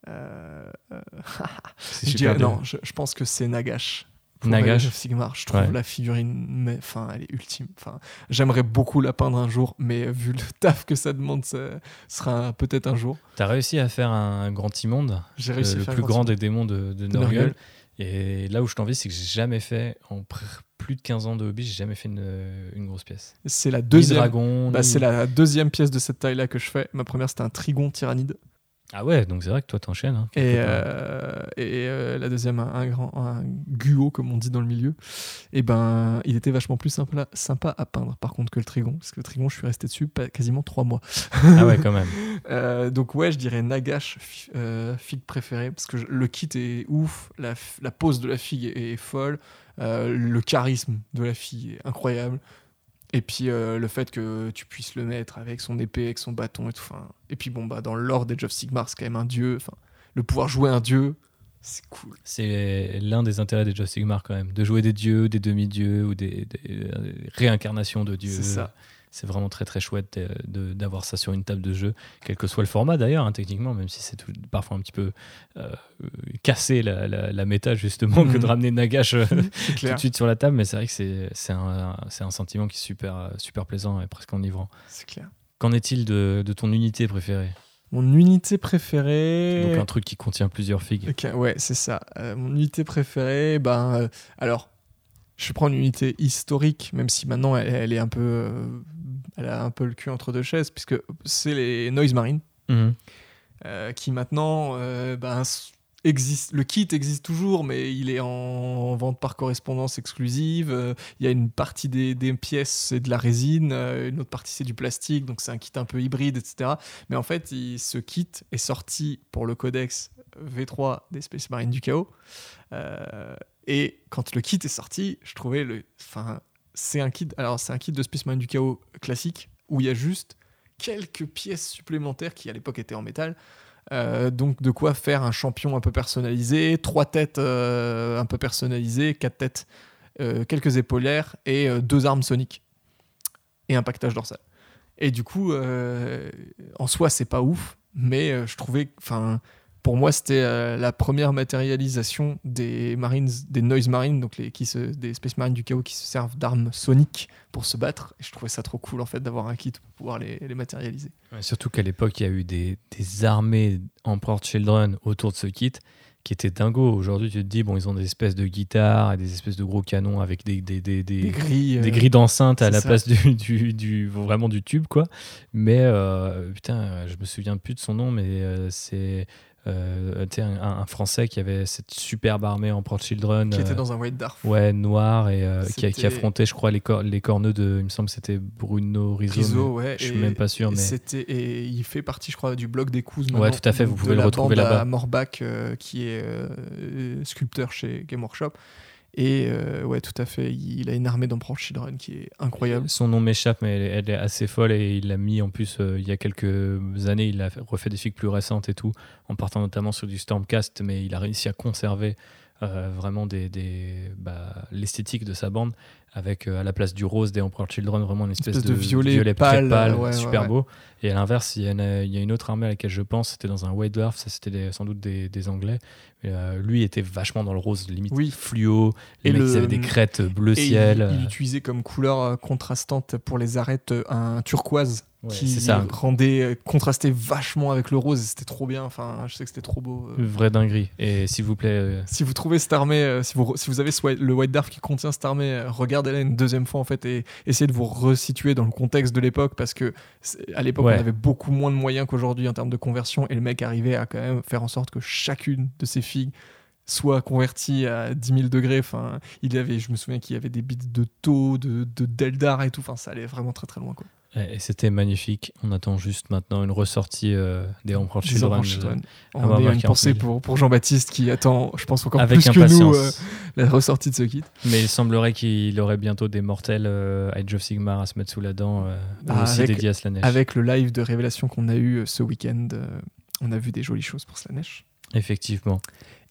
euh, euh, C'est je dirais- non, je, je pense que c'est Nagash. Pour Nagash. Of Sigmar, je trouve Ouais. la figurine, mais enfin, elle est ultime. Enfin, j'aimerais beaucoup la peindre un jour, mais vu le taf que ça demande, ça sera peut-être un jour. T'as réussi à faire un grand immonde, J'ai euh, réussi à le plus grand des démons de, de de Norgul. Nurgle. Et là où je t'envie, c'est que j'ai jamais fait, en plus de 15 ans de hobby, j'ai jamais fait une, une grosse pièce. C'est la Ni deuxième. dragon, Bah, ni- c'est la deuxième pièce de cette taille-là que je fais. Ma première, c'était un trigon tyrannide. Ah ouais, donc c'est vrai que toi t'enchaînes. Hein, Et, euh, et euh, la deuxième, un, un grand un guo, comme on dit dans le milieu. Et ben, il était vachement plus sympa, sympa à peindre, par contre, que le trigon. Parce que le trigon, je suis resté dessus pas- quasiment trois mois. Ah ouais, quand même. Euh, donc, ouais, je dirais Nagash, fi- figue préférée. Parce que je- le kit est ouf, la, pose de la figue est, est folle, le charisme de la fille est incroyable. Et puis euh, le fait que tu puisses le mettre avec son épée, avec son bâton et tout. enfin, Et puis bon, bah, dans lore d'Age of Sigmar, c'est quand même un dieu. Enfin, le pouvoir jouer un dieu, c'est cool. C'est l'un des intérêts des Just Sigmar quand même, de jouer des dieux, des demi-dieux ou des, des, euh, réincarnations de dieux. C'est ça. C'est vraiment très très chouette d'avoir ça sur une table de jeu, quel que soit le format d'ailleurs, hein, techniquement, même si c'est parfois un petit peu euh, casser la, la, la méta justement que de ramener Nagash euh, tout de suite sur la table, mais c'est vrai que c'est un, un sentiment qui est super, super plaisant et presque enivrant. C'est clair. Qu'en est-il de, de ton unité préférée? Mon unité préférée. Donc un truc qui contient plusieurs figues. Ok, ouais, c'est ça. Euh, mon unité préférée, ben, euh, alors, je vais prendre une unité historique, même si maintenant elle, elle est un peu, euh, elle a un peu le cul entre deux chaises, puisque c'est les Noise Marine. Mhm. euh, qui maintenant euh, ben, existe. Le kit existe toujours, mais il est en vente par correspondance exclusive. Euh, Il y a une partie des, des pièces, c'est de la résine, euh, une autre partie, c'est du plastique, donc c'est un kit un peu hybride, etc. Mais en fait, il- ce kit est sorti pour le codex V3 des Space Marines du Chaos. Et quand le kit est sorti, je trouvais le. Enfin, c'est un kit. Alors, c'est un kit de Space Marine du Chaos classique où il y a juste quelques pièces supplémentaires qui à l'époque étaient en métal. Euh, donc, de quoi faire un champion un peu personnalisé, trois têtes euh, un peu personnalisées, quatre têtes, euh, quelques épaulières et deux armes soniques et un pactage dorsal. Et du coup, en soi, c'est pas ouf, mais je trouvais, enfin, pour moi, c'était euh, la première matérialisation des Marines, des Noise Marines, donc les, qui se, des Space Marines du chaos qui se servent d'armes soniques pour se battre. Et je trouvais ça trop cool en fait d'avoir un kit pour pouvoir les, les matérialiser. Ouais, surtout qu'à l'époque, il y a eu des, des armées Emperor Children autour de ce kit qui étaient dingos. Aujourd'hui, tu te dis, bon, ils ont des espèces de guitares et des espèces de gros canons avec des, des, des, des- Des grilles. des euh, grilles d'enceinte à la ça. place du, du, du- vraiment du tube, quoi. Mais euh, putain, je me souviens plus de son nom, mais euh, c'est euh, un, un Français qui avait cette superbe armée Emperor Children. qui euh, était dans un White Dwarf. Ouais, noir et euh, qui, qui affrontait, je crois, les, cor- les corneux de. Il me semble que c'était Bruno Rizzo. Rizzo, ouais. Je suis même pas sûr, et mais. C'était et il fait partie, je crois, du blog des Couz. Ouais, tout à fait, vous pouvez le retrouver là-bas. Morbach, euh, qui est euh, sculpteur chez Game Workshop. Et euh, ouais, tout à fait. Il a une armée d'Emperor Children qui est incroyable. Son nom m'échappe, mais elle, est- assez folle et il l'a mis en plus euh, il y a quelques années. Il a fait- refait des figues plus récentes et tout, en partant notamment sur du Stormcast, mais il a réussi à conserver euh, vraiment des, des- bah, l'esthétique de sa bande avec euh, à la place du rose des Emperor Children vraiment une espèce, espèce de violet très pâle, pâle, ouais, ouais, super ouais. beau. Et à l'inverse, il y, en a, il y a une autre armée à laquelle je pense, c'était dans un White Dwarf, ça c'était sans doute des, des Anglais. Mais, euh, lui était vachement dans le rose, limite Oui. fluo. Les Et mecs le- ils avaient des crêtes bleu Et il- ciel. il, euh, utilisait comme couleur contrastante pour les arêtes un turquoise ouais, qui ça. rendait euh, contrastait vachement avec le rose. et C'était trop bien. Enfin, je sais que c'était trop beau. euh. Une vraie dinguerie. Et s'il vous plaît, euh, Si vous trouvez cette armée, euh, si, vous, si vous avez ce le White Dwarf qui contient cette armée, regardez-la une deuxième fois en fait et essayez de vous resituer dans le contexte de l'époque parce que à l'époque Ouais. on avait beaucoup moins de moyens qu'aujourd'hui en termes de conversion et le mec arrivait à quand même faire en sorte que chacune de ses figues soit convertie à 10 000 degrés. Enfin, il avait, je me souviens qu'il y avait des bits de taux, de, de Deldar et tout. Enfin, ça allait vraiment très très loin. Quoi. Et c'était magnifique. On attend juste maintenant une ressortie euh, des Emperor Des Children. Children. On a une 40 pensée 000. pour, pour Jean-Baptiste qui attend, je pense, encore Avec plus que nous, impatience. euh, la ressortie de ce kit. Mais il semblerait qu'il aurait bientôt des mortels euh, Age of Sigmar à se mettre sous la dent, euh, Ah, aussi avec- dédiés à Slanesh. Avec le live de révélation qu'on a eu ce week-end, on a vu des jolies choses pour Slanesh. Effectivement.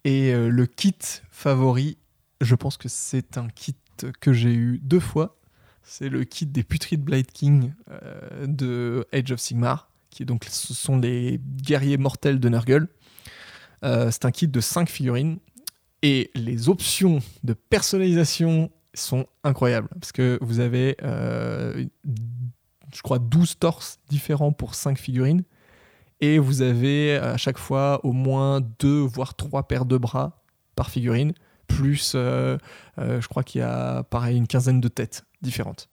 Et le kit favori, je pense que c'est un kit que j'ai eu deux fois. C'est le kit des Putrid Blade King euh, de Age of Sigmar, qui donc ce sont les guerriers mortels de Nurgle. Euh, c'est un kit de 5 figurines. Et les options de personnalisation sont incroyables. Parce que vous avez, euh, je crois, 12 torses différents pour 5 figurines. Et vous avez à chaque fois au moins deux voire trois paires de bras par figurine, plus je crois qu'il y a pareil une quinzaine de têtes différentes.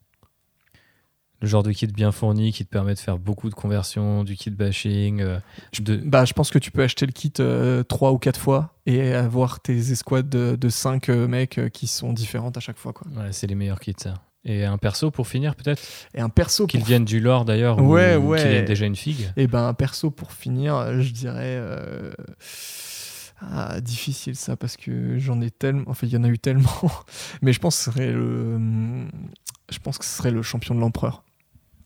Le genre de kit bien fourni qui te permet de faire beaucoup de conversions, du kit bashing. euh, de... Bah, je pense que tu peux acheter le kit euh, trois ou quatre fois et avoir tes escouades de, de cinq euh, mecs euh, qui sont différentes à chaque fois. Quoi. Ouais, c'est les meilleurs kits, ça. Et un perso pour finir, peut-être? Et un perso Qu'ils pour viennent du lore d'ailleurs, ou Ouais, ou ouais. qu'il ait déjà une figue? Et ben un perso pour finir, je dirais euh, ah, difficile ça parce que j'en ai tellement, enfin il y en a eu tellement, mais je pense que ce serait le, je pense que ce serait le champion de l'empereur.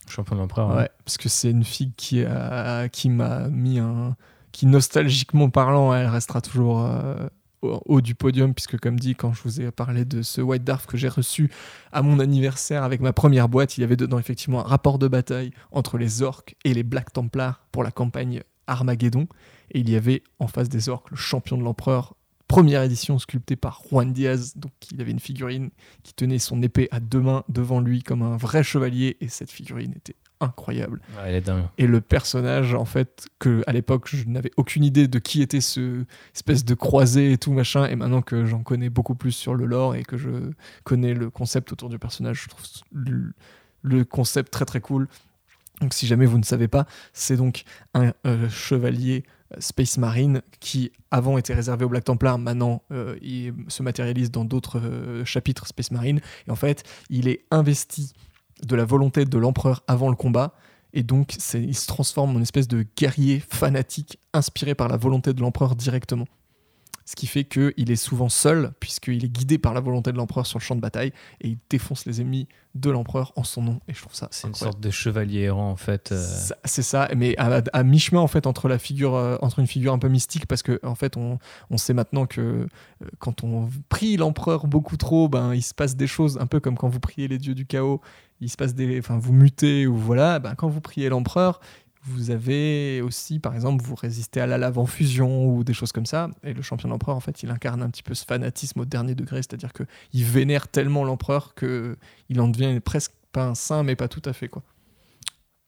Champion de l'empereur. Ouais, hein. parce que c'est une fille qui a, qui m'a mis un, qui nostalgiquement parlant, elle restera toujours euh, au haut du podium puisque comme dit quand je vous ai parlé de ce White Dwarf que j'ai reçu à mon anniversaire avec ma première boîte, il y avait dedans effectivement un rapport de bataille entre les orques et les Black Templars pour la campagne Armageddon et il y avait en face des orques le champion de l'empereur première édition sculpté par Juan Diaz. Donc il avait une figurine qui tenait son épée à deux mains devant lui comme un vrai chevalier. Et cette figurine était incroyable. Ouais, elle est dingue. et le personnage en fait que à l'époque je n'avais aucune idée de qui était ce espèce de croisé et tout machin. Et maintenant que j'en connais beaucoup plus sur le lore et que je connais le concept autour du personnage je trouve le, le concept très très cool. Donc si jamais vous ne savez pas, c'est donc un euh, chevalier Space Marine qui avant était réservé au Black Templar, maintenant euh, il se matérialise dans d'autres euh, chapitres Space Marine. Et en fait, il est investi de la volonté de l'empereur avant le combat. Et donc, il se transforme en une espèce de guerrier fanatique inspiré par la volonté de l'empereur directement. Ce qui fait qu'il est souvent seul, puisqu'il est guidé par la volonté de l'empereur sur le champ de bataille, et il défonce les ennemis de l'empereur en son nom. Et je trouve ça C'est une sorte de chevalier errant en fait. euh, C'est ça, mais à, à mi-chemin en fait entre la figure, euh, entre une figure un peu mystique, parce que en fait on, on sait maintenant que euh, quand on prie l'empereur beaucoup trop, ben il se passe des choses un peu comme quand vous priez les dieux du chaos, il se passe des, enfin vous mutez ou voilà, ben quand vous priez l'empereur, vous avez aussi par exemple vous résistez à la lave en fusion ou des choses comme ça, et le champion d'empereur en fait il incarne un petit peu ce fanatisme au dernier degré, c'est-à-dire que il vénère tellement l'empereur que il en devient presque pas un saint mais pas tout à fait quoi.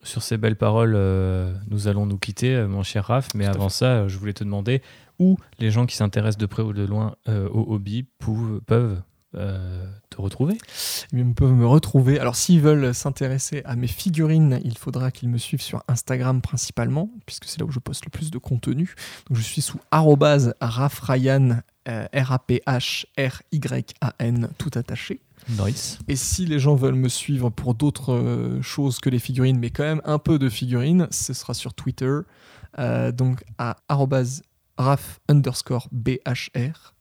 Sur ces belles paroles, euh, nous allons nous quitter, euh, mon cher Raph. Mais avant ça, euh, je voulais te demander où les gens qui s'intéressent de près ou de loin euh, au hobby peuvent euh, te retrouver. Ils peuvent me retrouver. Alors, s'ils veulent s'intéresser à mes figurines, il faudra qu'ils me suivent sur Instagram principalement, puisque c'est là où je poste le plus de contenu. Donc, je suis sous rafryan, euh, R-A-P-H-R-Y-A-N, tout attaché. Nice. Et si les gens veulent me suivre pour d'autres euh, choses que les figurines, mais quand même un peu de figurines, ce sera sur Twitter, euh, donc à raf underscore bhr,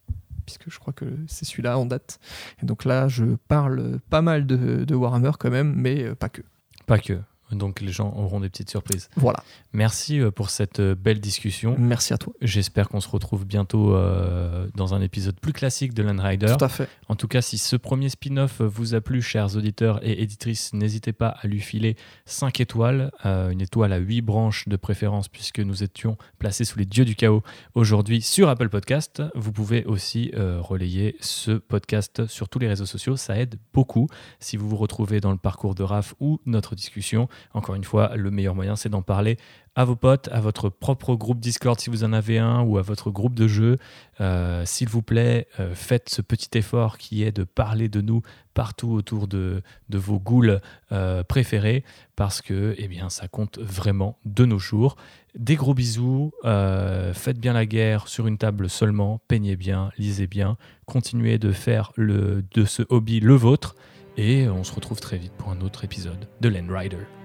puisque je crois que c'est celui-là en date. Et donc là, je parle pas mal de, Warhammer quand même, mais euh, pas que. Pas que. Donc les gens auront des petites surprises. Voilà. Merci euh, pour cette euh, belle discussion. Merci à toi. J'espère qu'on se retrouve bientôt euh, dans un épisode plus classique de Land Rider. Tout à fait. En tout cas, si ce premier spin-off vous a plu, chers auditeurs et éditrices, n'hésitez pas à lui filer 5 étoiles, euh, une étoile à 8 branches de préférence, puisque nous étions placés sous les dieux du chaos aujourd'hui sur Apple Podcast. Vous pouvez aussi euh, relayer ce podcast sur tous les réseaux sociaux, ça aide beaucoup. Si vous vous retrouvez dans le parcours de RAF ou notre discussion, encore une fois, le meilleur moyen, c'est d'en parler à vos potes, à votre propre groupe Discord si vous en avez un, ou à votre groupe de jeu. Euh, S'il vous plaît, euh, faites ce petit effort qui est de parler de nous partout autour de, vos ghouls euh, préférés, parce que eh bien, ça compte vraiment de nos jours. Des gros bisous, euh, faites bien la guerre sur une table seulement, peignez bien, lisez bien, continuez de faire de ce hobby le vôtre, et on se retrouve très vite pour un autre épisode de Land Rider.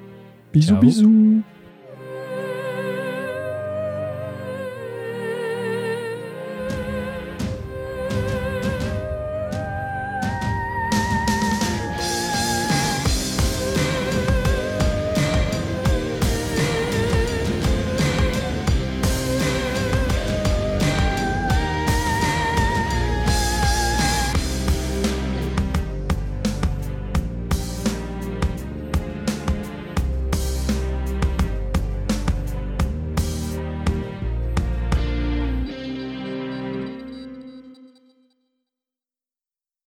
Bisous, Ciao. bisous.